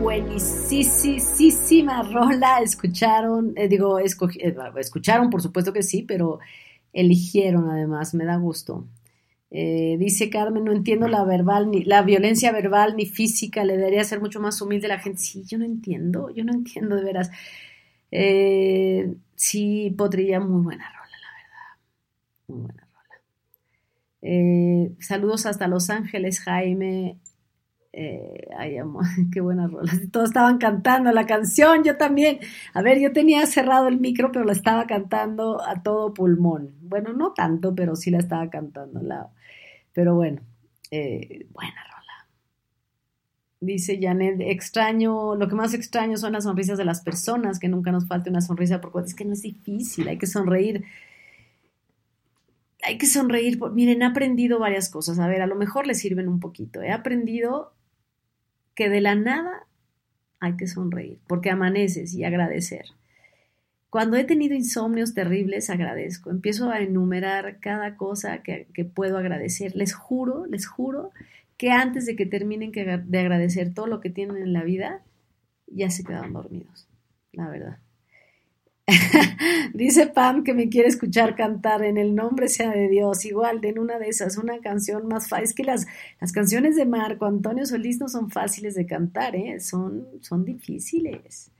Buenísima rola escucharon, eh, digo, eh, escucharon, por supuesto que sí, pero eligieron además, me da gusto. Eh, dice Carmen, no entiendo la verbal, ni la violencia verbal ni física, le debería ser mucho más humilde la gente. Sí, yo no entiendo, yo no entiendo de veras. Eh, sí, Potrilla, muy buena rola, la verdad. Muy buena rola. Saludos hasta Los Ángeles, Jaime. Eh, ay, amor, (laughs) qué buena rola. Todos estaban cantando la canción, yo también. A ver, yo tenía cerrado el micro, pero la estaba cantando a todo pulmón. Bueno, no tanto, pero sí la estaba cantando. La... Pero bueno, eh, buena rola. Dice Janet, extraño, lo que más extraño son las sonrisas de las personas, que nunca nos falte una sonrisa, porque es que no es difícil, hay que sonreír. Hay que sonreír. Miren, he aprendido varias cosas. A ver, a lo mejor les sirven un poquito. He aprendido que de la nada hay que sonreír, porque amaneces y agradecer. Cuando he tenido insomnios terribles, agradezco. Empiezo a enumerar cada cosa que, que puedo agradecer. Les juro, les juro que antes de que terminen de agradecer todo lo que tienen en la vida, ya se quedan dormidos, la verdad. (laughs) Dice Pam que me quiere escuchar cantar en el nombre sea de Dios, igual de en una de esas, una canción más fácil. Es que las, las canciones de Marco Antonio Solís no son fáciles de cantar, ¿eh? son, son difíciles.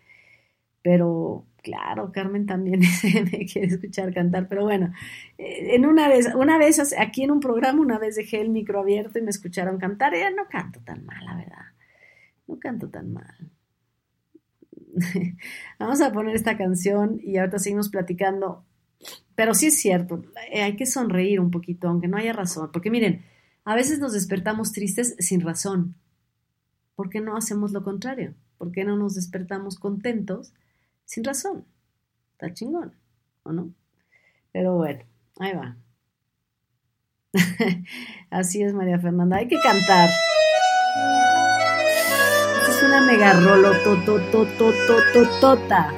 Pero Claro, Carmen también (laughs) me quiere escuchar cantar, pero bueno, eh, en una vez, una vez aquí en un programa, una vez dejé el micro abierto y me escucharon cantar, ya no canto tan mal, la verdad, no canto tan mal. (laughs) Vamos a poner esta canción y ahorita seguimos platicando, pero sí es cierto, eh, hay que sonreír un poquito, aunque no haya razón, porque miren, a veces nos despertamos tristes sin razón. ¿Por qué no hacemos lo contrario? ¿Por qué no nos despertamos contentos? sin razón. Está chingón, ¿o no? Pero bueno, ahí va. (laughs) Así es, María Fernanda. Hay que cantar. Una mega rolo, tota.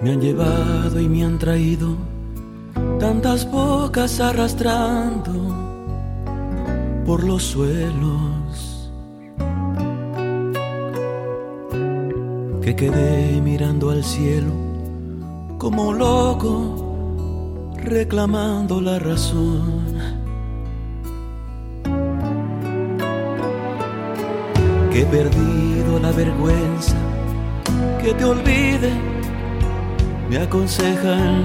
Me han llevado y me han traído tantas bocas arrastrando por los suelos que quedé mirando al cielo como loco reclamando la razón. Que he perdido la vergüenza, que te olvide me aconsejan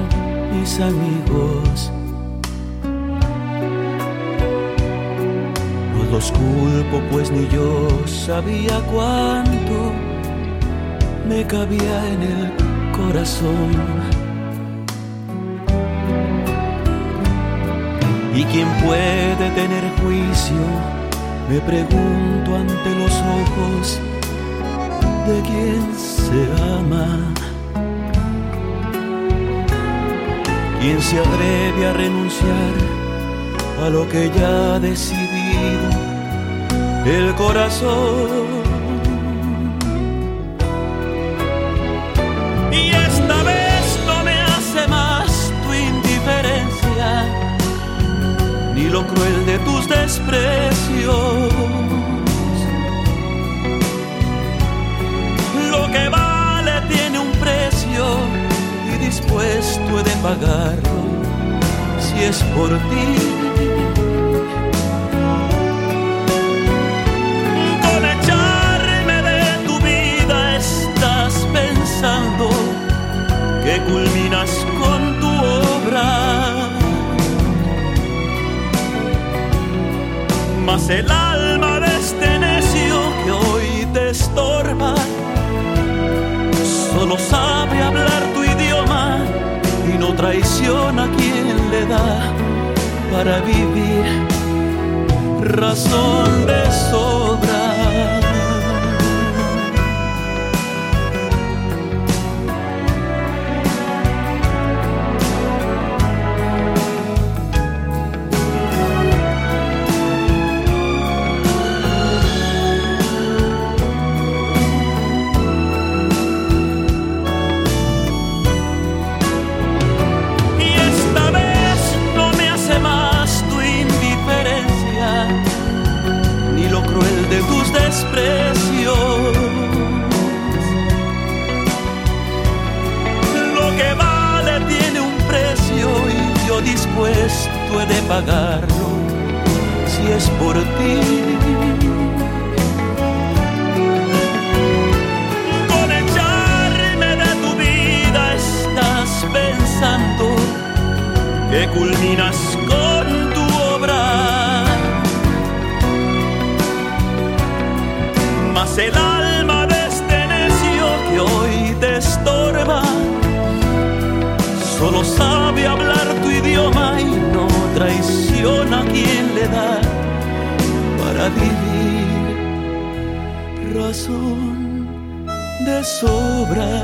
mis amigos. Los culpo, pues ni yo sabía cuánto me cabía en el corazón. ¿Y quién puede tener juicio? Me pregunto ante los ojos de quien se ama. quien se atreve a renunciar a lo que ya ha decidido el corazón. Y esta vez no me hace más tu indiferencia, ni lo cruel de tus desprecios. Lo que vale tiene un precio dispuesto de pagarlo si es por ti. Culminas con tu obra. Mas el alma de este necio que hoy te estorba solo sabe hablar tu y no traiciona quien le da para vivir razón de sobra. De sobra.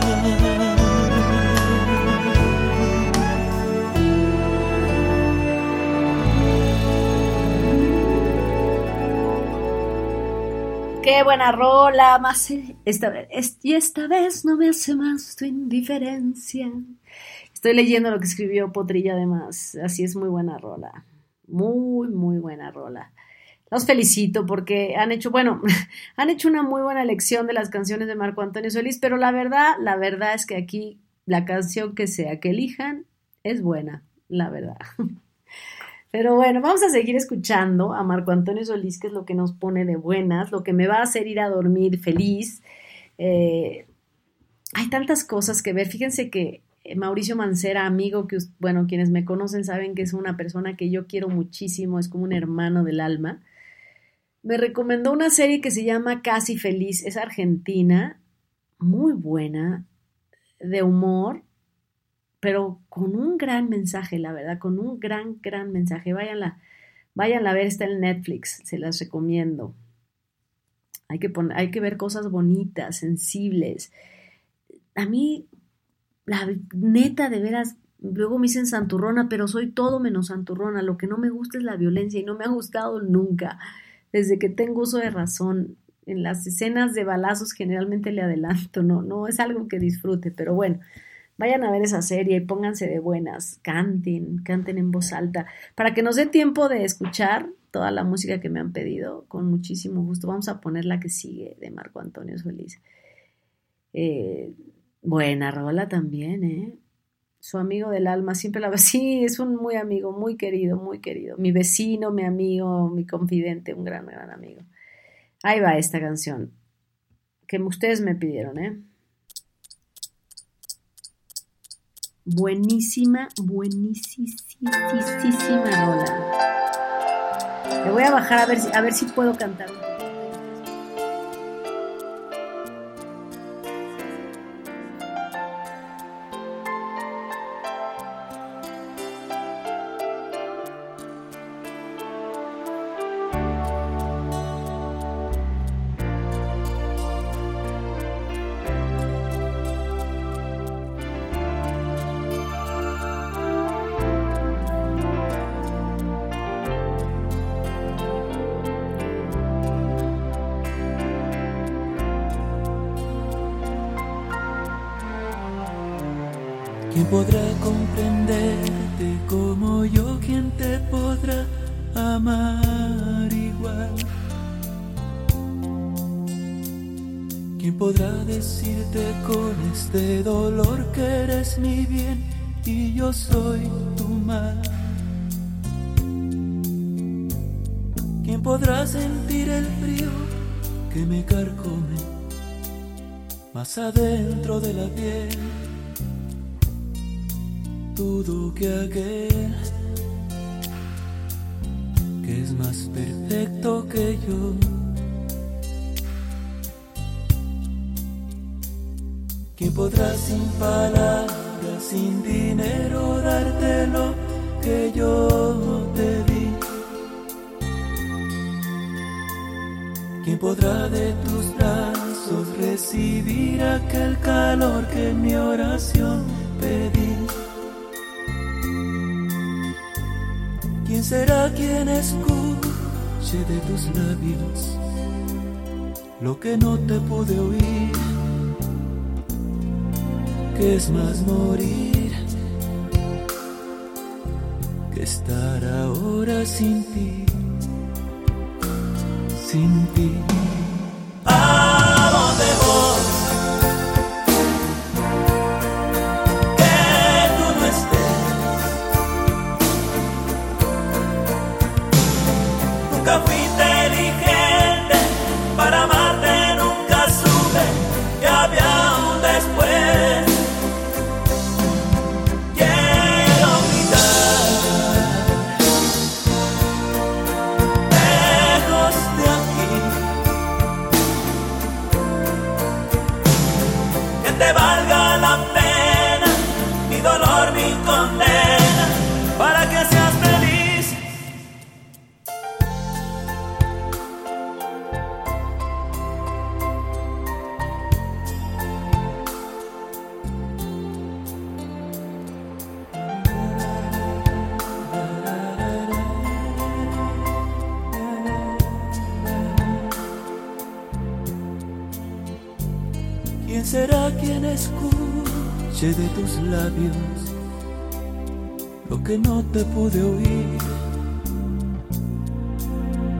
Qué buena rola, más esta, y esta vez no me hace más tu indiferencia. Estoy leyendo lo que escribió Potrilla además, así es muy buena rola, muy, muy buena rola. Los felicito porque han hecho, bueno, (laughs) han hecho una muy buena elección de las canciones de Marco Antonio Solís, pero la verdad, la verdad es que aquí la canción que sea que elijan es buena, la verdad. (laughs) Pero bueno, vamos a seguir escuchando a Marco Antonio Solís, que es lo que nos pone de buenas, lo que me va a hacer ir a dormir feliz. Eh, hay tantas cosas que ver. Fíjense que eh, Mauricio Mancera, amigo que, bueno, quienes me conocen saben que es una persona que yo quiero muchísimo, es como un hermano del alma. Me recomendó una serie que se llama Casi Feliz, es argentina, muy buena, de humor, pero con un gran mensaje, la verdad, con un gran, gran mensaje. Váyanla, váyanla a ver, está en Netflix, se las recomiendo. Hay que, poner, hay que ver cosas bonitas, sensibles. A mí, la neta, de veras, luego me dicen santurrona, pero soy todo menos santurrona. Lo que no me gusta es la violencia y no me ha gustado nunca. Desde que tengo uso de razón, en las escenas de balazos generalmente le adelanto, no, no es algo que disfrute, pero bueno, Vayan a ver esa serie y pónganse de buenas, canten, canten en voz alta, para que nos dé tiempo de escuchar toda la música que me han pedido, con muchísimo gusto. Vamos a poner la que sigue de Marco Antonio Solís. Eh, buena rola también, ¿eh? Su amigo del alma, siempre la. (laughs) Sí, es un muy amigo, muy querido, muy querido. Mi vecino, mi amigo, mi confidente, un gran, gran amigo. Ahí va esta canción que ustedes me pidieron, ¿eh? Buenísima, buenísima rola. Le voy a bajar a ver si, a ver si puedo cantar podrá comprenderte como yo? ¿Quién te podrá amar igual? ¿Quién podrá decirte con este dolor que eres mi bien y yo soy tu mal? ¿Quién podrá sentir el frío que me carcome más adentro de la piel? Dudo que aquel que es más perfecto que yo. ¿Quién podrá sin palabras, sin dinero darte lo que yo te di? ¿Quién podrá de tus brazos recibir aquel calor que mi oración será quien escuche de tus labios lo que no te pude oír? Que es más morir que estar ahora sin ti, sin ti. ¿Quién será quien escuche de tus labios lo que no te pude oír?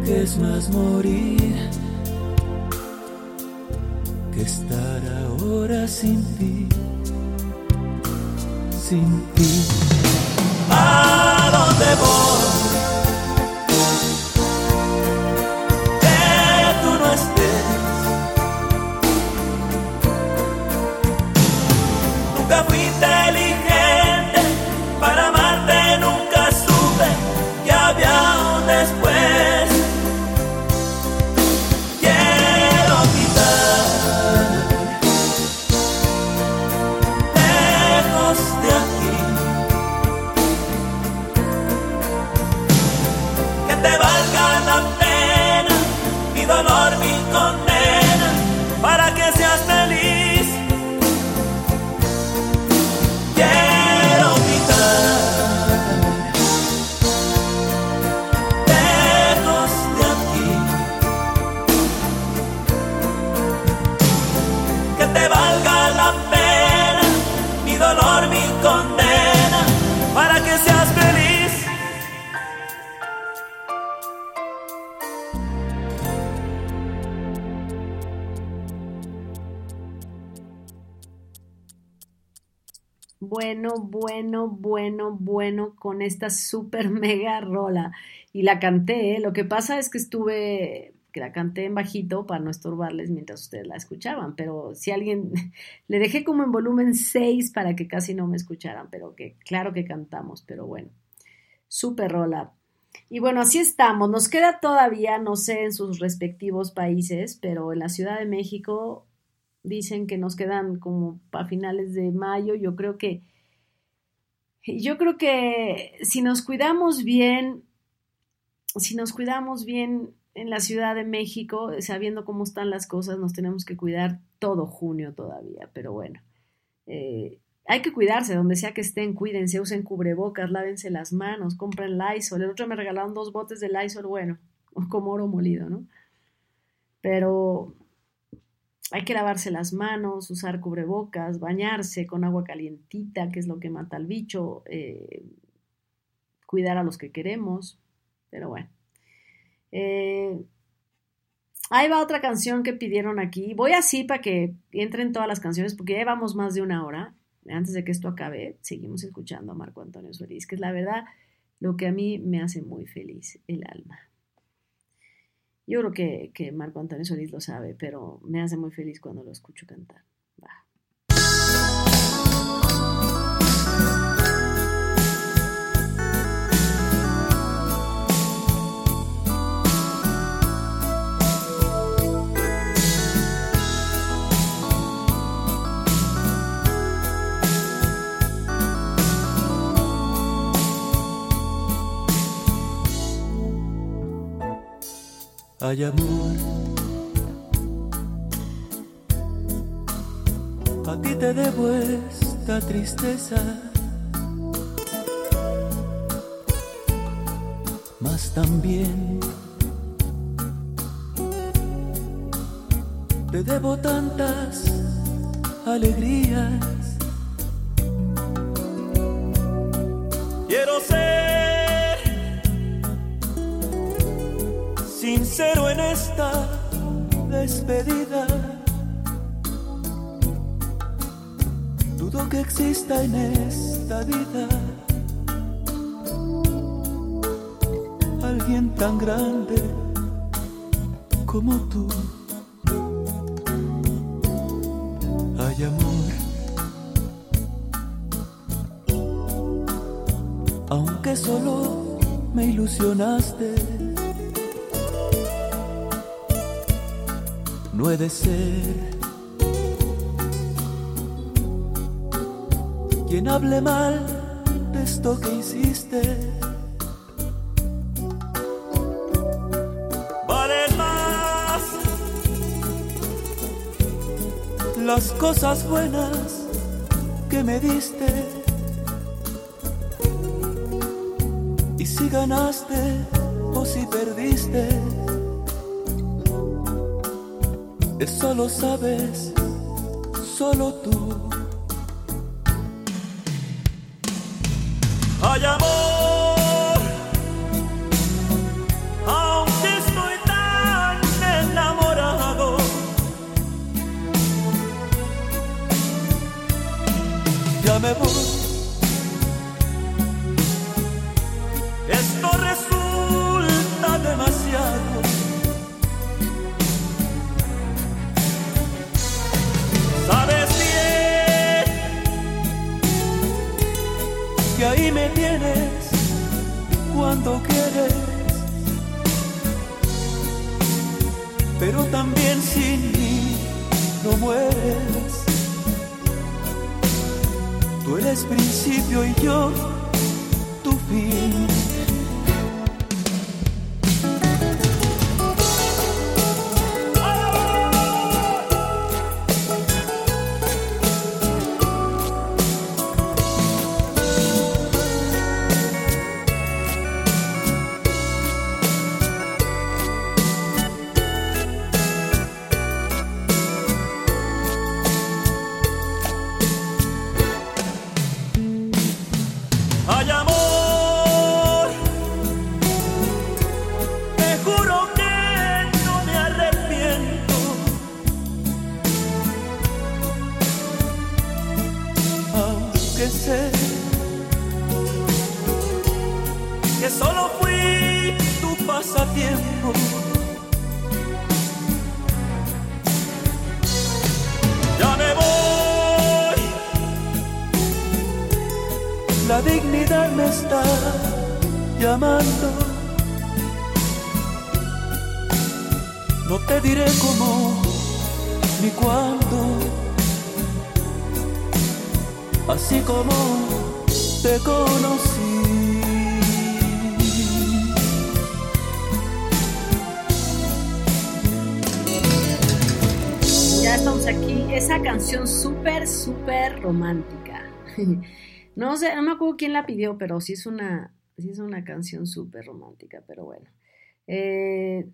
Que es más morir que estar ahora sin ti, sin ti. ¿A dónde voy? Bueno, bueno, con esta super (laughs) mega rola. Y la canté, ¿eh? Lo que pasa es que estuve, que la canté en bajito para no estorbarles mientras ustedes la escuchaban, pero si alguien, (laughs) le dejé como en volumen 6 para que casi no me escucharan, pero que claro que cantamos, pero bueno, super rola. Y bueno, así estamos. Nos queda todavía, no sé, en sus respectivos países, pero en la Ciudad de México dicen que nos quedan como a finales de mayo. Yo creo que, yo creo que si nos cuidamos bien, si nos cuidamos bien en la Ciudad de México, sabiendo cómo están las cosas, nos tenemos que cuidar todo junio todavía. Pero bueno, eh, hay que cuidarse, donde sea que estén, cuídense, usen cubrebocas, lávense las manos, compren Lysol. El otro me regalaron dos botes de Lysol, bueno, (laughs) como oro molido, ¿no? Pero hay que lavarse las manos, usar cubrebocas, bañarse con agua calientita, que es lo que mata al bicho, eh, cuidar a los que queremos, pero bueno. Eh, ahí va otra canción que pidieron aquí. Voy así para que entren todas las canciones, porque ya llevamos más de una hora. Antes de que esto acabe, seguimos escuchando a Marco Antonio Solís, que es la verdad lo que a mí me hace muy feliz el alma. Yo creo que, que Marco Antonio Solís lo sabe, pero me hace muy feliz cuando lo escucho cantar. Hay amor. A ti te debo esta tristeza. Mas también te debo tantas alegrías. Sincero en esta despedida. Dudo que exista en esta vida alguien tan grande como tú. Hay amor. Aunque solo me ilusionaste. No ser quien hable mal de esto que hiciste. Valen más las cosas buenas que me diste. Y si ganaste o si perdiste. Eso lo sabes solo tú. Cuando quieres, pero también sin mí no mueres. Tú eres principio y yo tu fin. Romántica. (laughs) No sé, no me acuerdo quién la pidió, pero sí es una, sí es una canción súper romántica, pero bueno. Eh,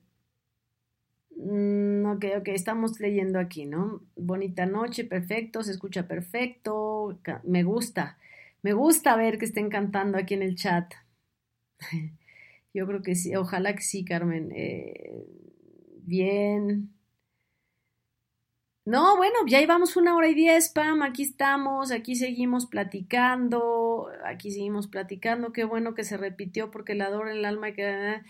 mm, ok, ok, estamos leyendo aquí, ¿no? Bonita noche, perfecto, se escucha perfecto, me gusta, me gusta ver que estén cantando aquí en el chat. (laughs) Yo creo que sí, ojalá que sí, Carmen. Eh, bien. No, bueno, ya llevamos una hora y diez, Pam, aquí estamos, aquí seguimos platicando, aquí seguimos platicando, qué bueno que se repitió porque la adoro en el alma que...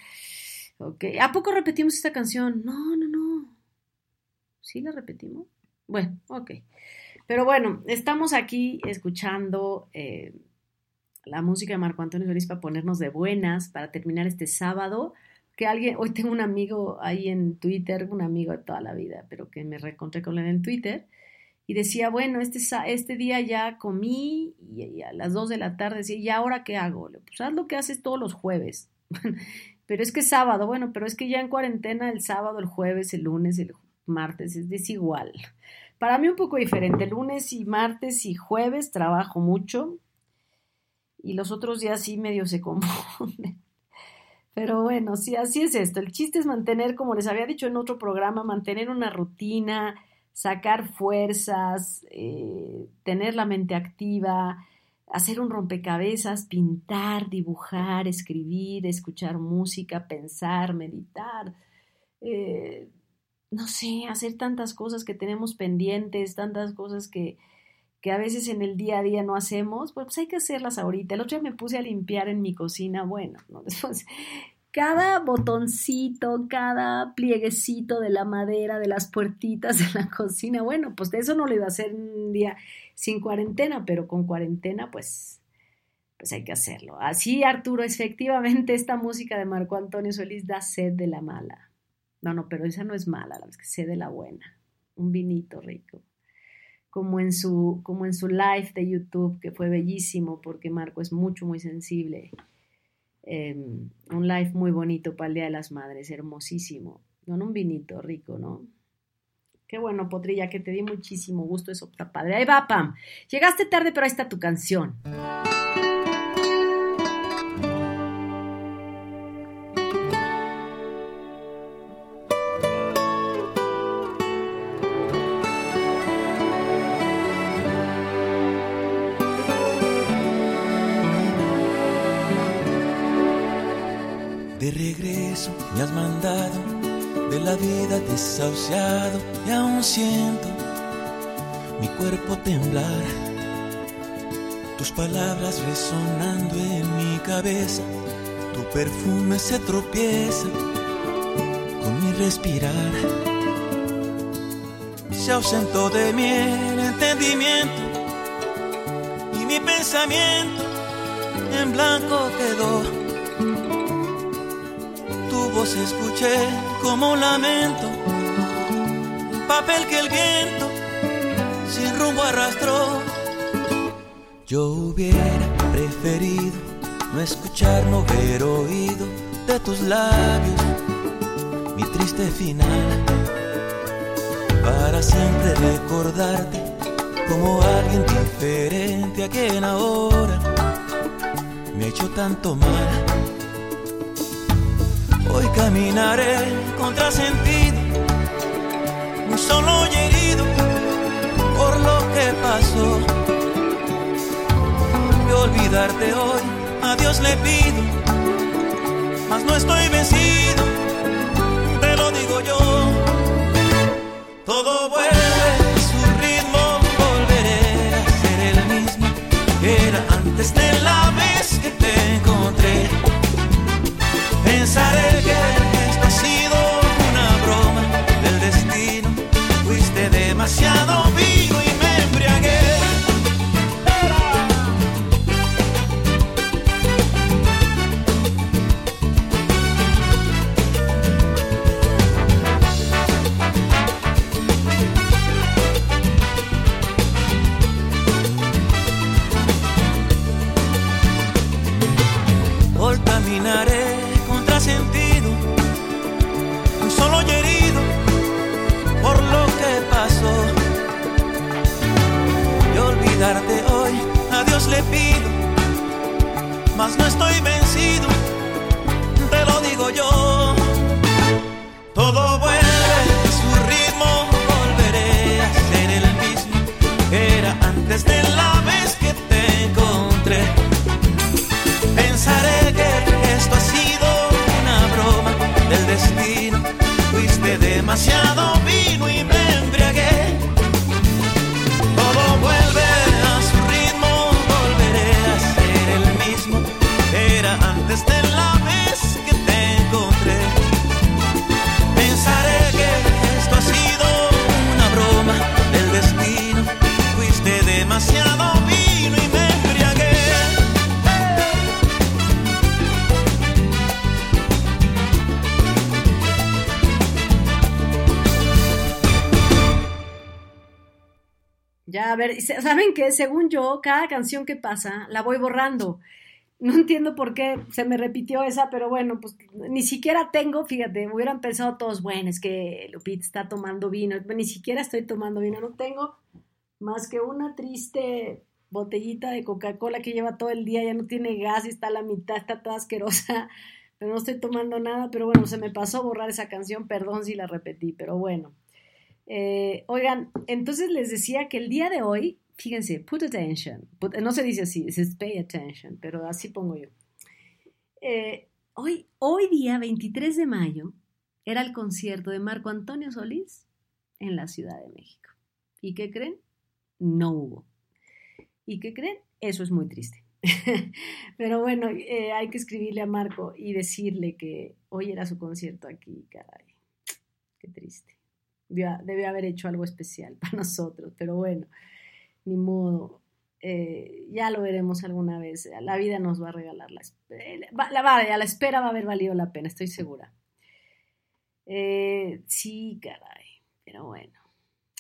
¿a poco repetimos esta canción? No, no, no. ¿Sí la repetimos? Bueno, ok. Pero bueno, estamos aquí escuchando eh, la música de Marco Antonio Solís para ponernos de buenas, para terminar este sábado que alguien, hoy tengo un amigo ahí en Twitter, un amigo de toda la vida, pero que me reencontré con él en Twitter, y decía, bueno, este, este día ya comí y, a las 2 de la tarde decía, ¿y ahora qué hago? Pues haz lo que haces todos los jueves. (laughs) pero es que sábado, bueno, pero es que ya en cuarentena el sábado, el jueves, el lunes, el martes es desigual. Para mí un poco diferente, lunes y martes y jueves trabajo mucho y los otros días sí medio se (laughs) confunden. Pero bueno, sí, así es esto. El chiste es mantener, como les había dicho en otro programa, mantener una rutina, sacar fuerzas, eh, tener la mente activa, hacer un rompecabezas, pintar, dibujar, escribir, escuchar música, pensar, meditar. eh, no sé, hacer tantas cosas que tenemos pendientes, tantas cosas que, que a veces en el día a día no hacemos, pues hay que hacerlas ahorita. El otro día me puse a limpiar en mi cocina, bueno, ¿no? (laughs) después cada botoncito, cada plieguecito de la madera, de las puertitas (laughs) de la cocina, bueno, pues de eso no lo iba a hacer un día sin cuarentena, pero con cuarentena, pues, pues hay que hacerlo. Así, Arturo, efectivamente, esta música de Marco Antonio Solís da sed de la mala. No, no, pero esa no es mala, la es que sed de la buena. Un vinito rico. Como en su, como en su live de YouTube, que fue bellísimo, porque Marco es mucho, muy sensible. Eh, un live muy bonito para el Día de las Madres, hermosísimo. Con un vinito rico, ¿no? Qué bueno, Potrilla, que te di muchísimo gusto, eso está padre. Ahí va, Pam. Llegaste tarde, pero ahí está tu canción. Y aún siento mi cuerpo temblar. tus palabras resonando en mi cabeza, tu perfume se tropieza con mi respirar. Se ausentó de mí el entendimiento y mi pensamiento en blanco quedó. Tu voz escuché como lamento, papel que el viento sin rumbo arrastró. Yo hubiera preferido no escuchar, no haber oído de tus labios mi triste final. Para siempre recordarte como alguien diferente a quien ahora me ha hecho tanto mal. Hoy caminaré contrasentido, muy solo y herido por lo que pasó. De olvidarte hoy, a Dios le pido, mas no estoy vencido, Según yo, cada canción que pasa la voy borrando. No entiendo por qué se me repitió esa, pero bueno, pues ni siquiera tengo, fíjate, hubieran pensado todos, bueno, es que Lupita está tomando vino, ni siquiera estoy tomando vino, no tengo más que una triste botellita de Coca-Cola que lleva todo el día, ya no tiene gas y está a la mitad, está toda asquerosa, (laughs) pero no estoy tomando nada, pero bueno, se me pasó borrar esa canción, perdón si la repetí, pero bueno. Eh, oigan, entonces les decía que el día de hoy, fíjense, put attention, put- no se dice así, es pay attention, pero así pongo yo. Eh, hoy, hoy día, 23 de mayo, era el concierto de Marco Antonio Solís en la Ciudad de México. ¿Y qué creen? No hubo. ¿Y qué creen? Eso es muy triste. (laughs) Pero bueno, eh, hay que escribirle a Marco y decirle que hoy era su concierto aquí. Qué triste. Debió, debió haber hecho algo especial (laughs) para nosotros, pero bueno, ni modo. Eh, ya lo veremos alguna vez. La vida nos va a regalar la, la, la espera va a haber valido la pena, estoy segura. Eh, sí, caray, pero bueno.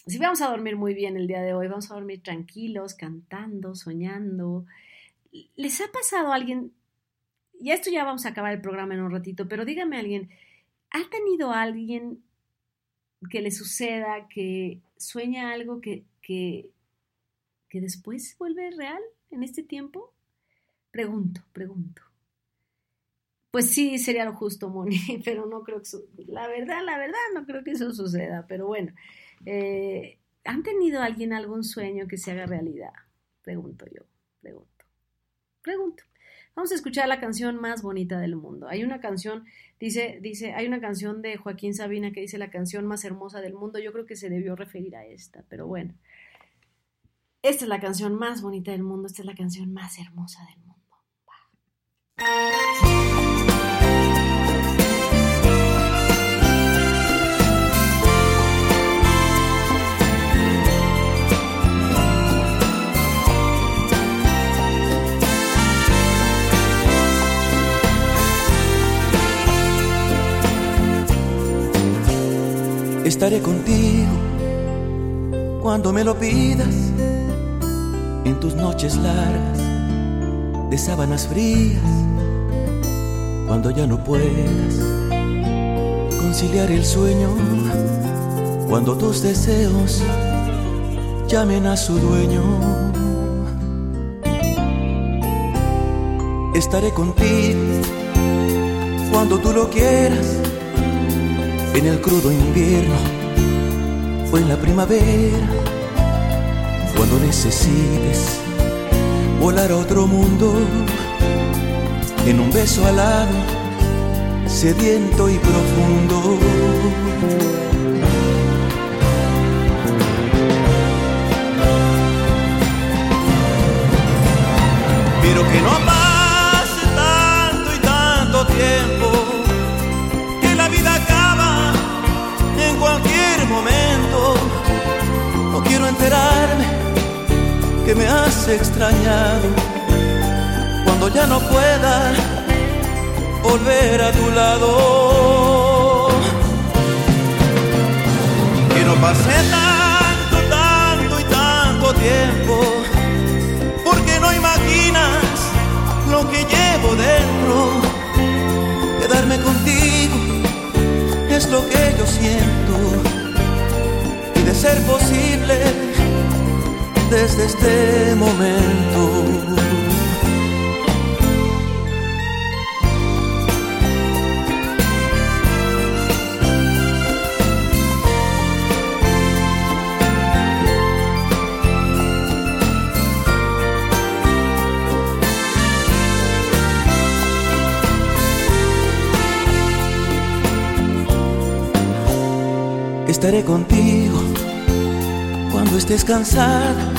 Sí, vamos a dormir muy bien el día de hoy, vamos a dormir tranquilos, cantando, soñando. ¿Les ha pasado a alguien? Y esto ya vamos a acabar el programa en un ratito, pero dígame alguien, ¿ha tenido alguien que le suceda que sueña algo que, que, que después vuelve real en este tiempo? Pregunto, pregunto. Pues sí, sería lo justo, Moni, (laughs) pero no creo que su- la verdad, la verdad, no creo que eso suceda, pero bueno, eh, ¿han tenido alguien algún sueño que se haga realidad? Pregunto yo, pregunto, pregunto. Vamos a escuchar la canción más bonita del mundo. Hay una canción, dice, dice, hay una canción de Joaquín Sabina que dice la canción más hermosa del mundo. Yo creo que se debió referir a esta, pero bueno. Esta es la canción más bonita del mundo, esta es la canción más hermosa del mundo. Estaré contigo cuando me lo pidas en tus noches largas de sábanas frías, cuando ya no puedas conciliar el sueño, cuando tus deseos llamen a su dueño. Estaré contigo cuando tú lo quieras, en el crudo invierno o en la primavera cuando necesites volar a otro mundo en un beso alado, sediento y profundo. Pero que no pase tanto y tanto tiempo, que me has extrañado cuando ya no pueda volver a tu lado. Este momento. Estaré contigo cuando estés cansada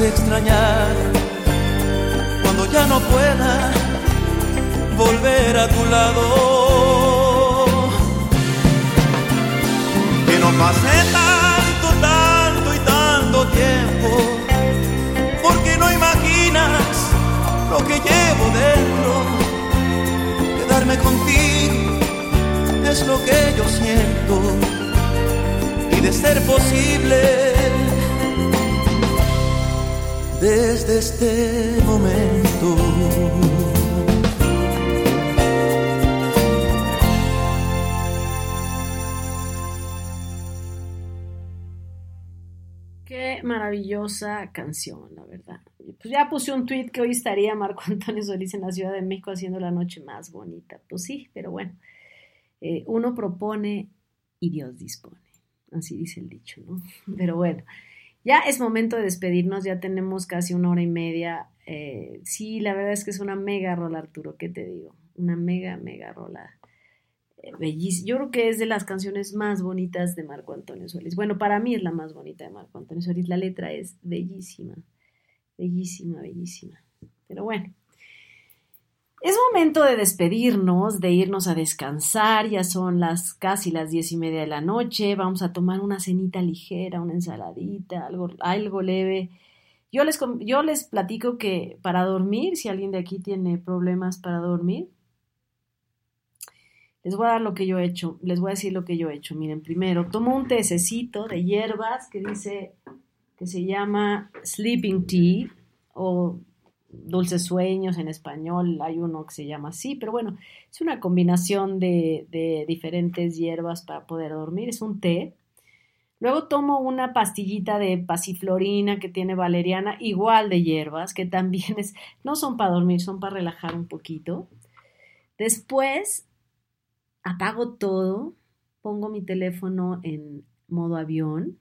Extrañar cuando ya no pueda volver a tu lado. Que no pase tanto, tanto y tanto tiempo, porque no imaginas lo que llevo dentro. Quedarme contigo es lo que yo siento y de ser posible desde este momento. Qué maravillosa canción, la verdad. Pues ya puse un tweet que hoy estaría Marco (laughs) Antonio Solís en la Ciudad de México haciendo la noche más bonita. Pues sí, pero bueno, eh, uno propone y Dios dispone. Así dice el dicho, ¿no? Pero bueno. Ya es momento de despedirnos, ya tenemos casi una hora y media. Eh, sí, la verdad es que es una mega rola, Arturo, ¿qué te digo? Una mega, mega rola. Eh, bellísima. Yo creo que es de las canciones más bonitas de Marco Antonio Solís. Bueno, para mí es la más bonita de Marco Antonio Solís. La letra es bellísima, bellísima, bellísima. Pero bueno, es momento de despedirnos, de irnos a descansar, ya son las casi las diez y media de la noche, vamos a tomar una cenita ligera, una ensaladita, algo, algo leve. Yo les, yo les platico que para dormir, si alguien de aquí tiene problemas para dormir, les voy a dar lo que yo he hecho, les voy a decir lo que yo he hecho. Miren, primero tomo un tececito de hierbas que dice que se llama sleeping tea o Dulces Sueños en español, hay uno que se llama así, pero bueno, es una combinación de, diferentes hierbas para poder dormir, es un té. Luego tomo una pastillita de pasiflorina que tiene valeriana, igual de hierbas, que también es, no son para dormir, son para relajar un poquito. Después apago todo, pongo mi teléfono en modo avión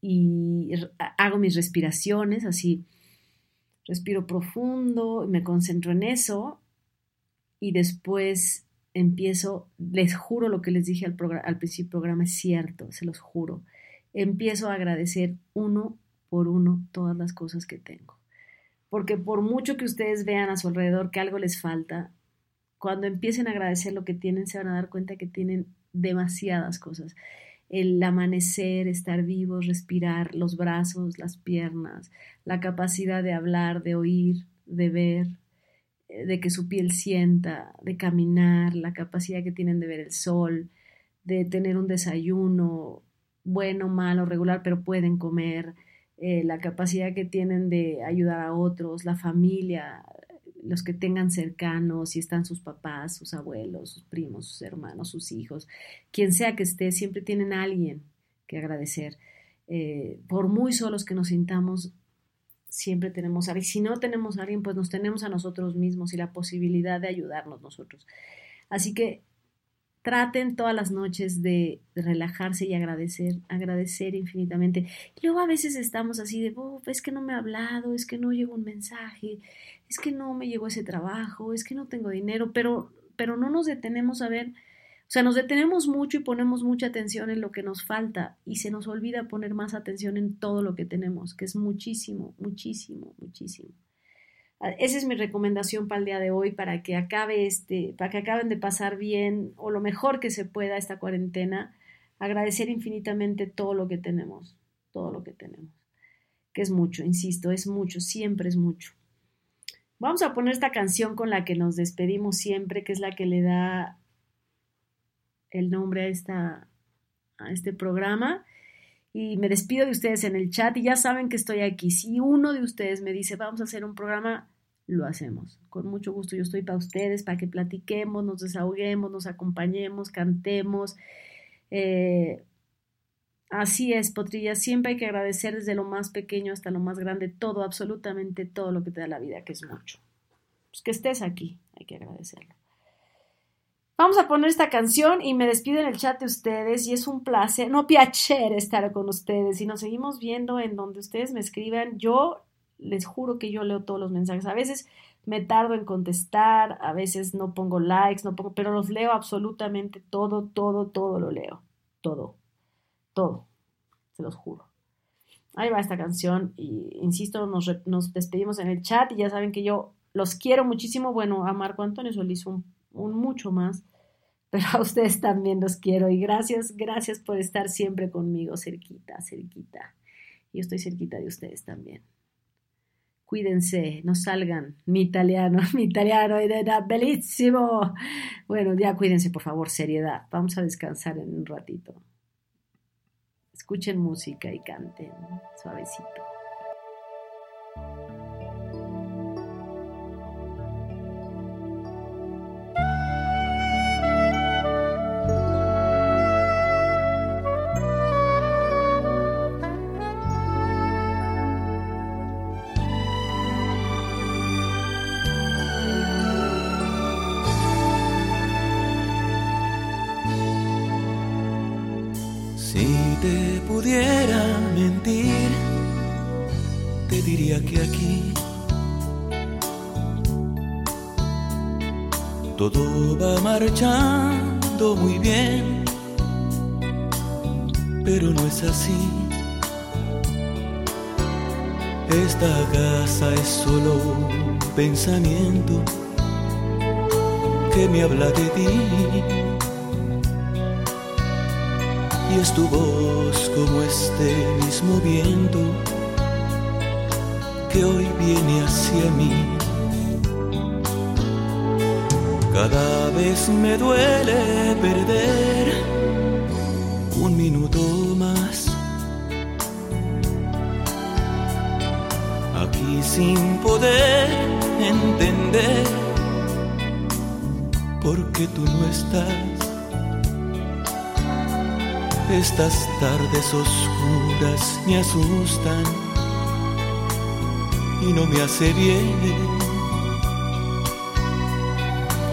y hago mis respiraciones, así respiro profundo, me concentro en eso y después empiezo, les juro lo que les dije al, al principio del programa, es cierto, se los juro, empiezo a agradecer uno por uno todas las cosas que tengo. Porque por mucho que ustedes vean a su alrededor que algo les falta, cuando empiecen a agradecer lo que tienen, se van a dar cuenta que tienen demasiadas cosas. El amanecer, estar vivos, respirar, los brazos, las piernas, la capacidad de hablar, de oír, de ver, eh, de que su piel sienta, de caminar, la capacidad que tienen de ver el sol, de tener un desayuno bueno, malo, regular, pero pueden comer, eh, la capacidad que tienen de ayudar a otros, la familia, los que tengan cercanos, si están sus papás, sus abuelos, sus primos, sus hermanos, sus hijos, quien sea que esté, siempre tienen alguien que agradecer. Eh, por muy solos que nos sintamos, siempre tenemos a alguien. Si no tenemos a alguien, pues nos tenemos a nosotros mismos y la posibilidad de ayudarnos nosotros. Así que traten todas las noches de, relajarse y agradecer, agradecer infinitamente. Luego a veces estamos así de, es que no me ha hablado, es que no llegó un mensaje, es que no me llegó ese trabajo, es que no tengo dinero, pero, pero no nos detenemos a ver, o sea, nos detenemos mucho y ponemos mucha atención en lo que nos falta y se nos olvida poner más atención en todo lo que tenemos, que es muchísimo, muchísimo, muchísimo. Ah, esa es mi recomendación para el día de hoy, para que acabe este, para que acaben de pasar bien o lo mejor que se pueda esta cuarentena, agradecer infinitamente todo lo que tenemos, todo lo que tenemos, que es mucho, insisto, es mucho, siempre es mucho. Vamos a poner esta canción con la que nos despedimos siempre, que es la que le da el nombre a, esta, a este programa y me despido de ustedes en el chat y ya saben que estoy aquí. Si uno de ustedes me dice vamos a hacer un programa, lo hacemos. Con mucho gusto yo estoy para ustedes, para que platiquemos, nos desahoguemos, nos acompañemos, cantemos. Eh, así es, Potrilla, siempre hay que agradecer desde lo más pequeño hasta lo más grande, todo, absolutamente todo lo que te da la vida, que es mucho. Pues que estés aquí, hay que agradecerlo. Vamos a poner esta canción y me despido en el chat de ustedes y es un placer, no piacere estar con ustedes y nos seguimos viendo en donde ustedes me escriban. Yo les juro que yo leo todos los mensajes. A veces me tardo en contestar, a veces no pongo likes, no pongo, pero los leo absolutamente todo, todo, todo lo leo. Todo, todo, se los juro. Ahí va esta canción y insisto, nos, nos despedimos en el chat y ya saben que yo los quiero muchísimo. Bueno, a Marco Antonio Solís un, un mucho más, (laughs) pero a ustedes también los quiero y gracias, gracias por estar siempre conmigo, cerquita, cerquita. Yo estoy cerquita de ustedes también cuídense, no salgan. Mi italiano, (laughs) mi italiano era bellísimo. Bueno, ya cuídense, por favor, seriedad. Vamos a descansar en un ratito. Escuchen música y canten suavecito. Va marchando muy bien, pero no es así. Esta casa es solo un pensamiento que me habla de ti. Y es tu voz como este mismo viento que hoy viene hacia mí. Cada vez me duele perder un minuto más. Aquí sin poder entender por qué tú no estás. Estas tardes oscuras me asustan y no me hace bien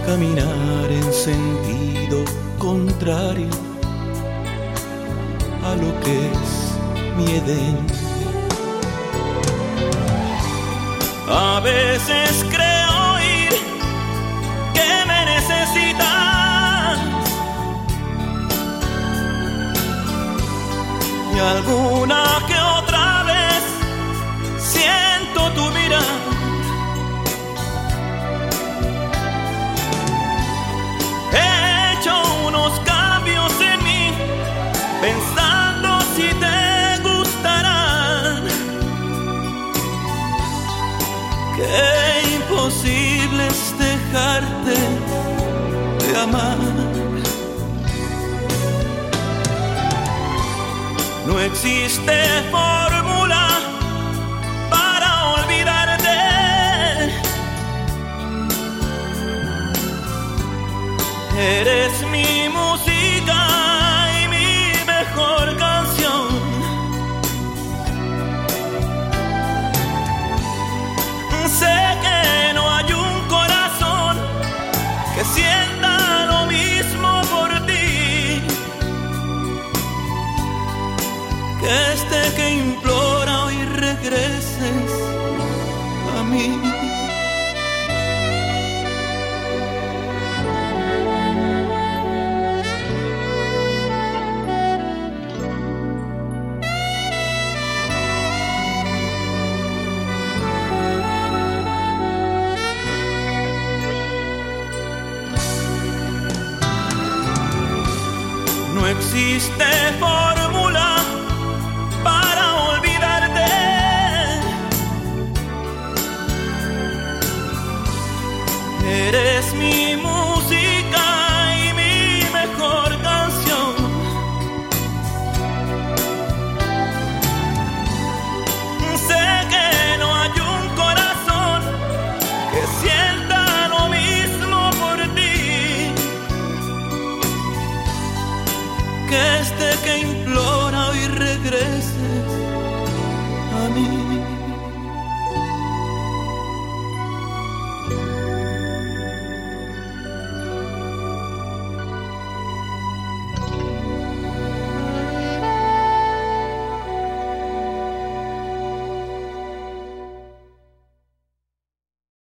caminar en sentido contrario a lo que es mi Edén. A veces creo oír que me necesitas y alguna que otra vez siento tu mirada de amar. No existe fórmula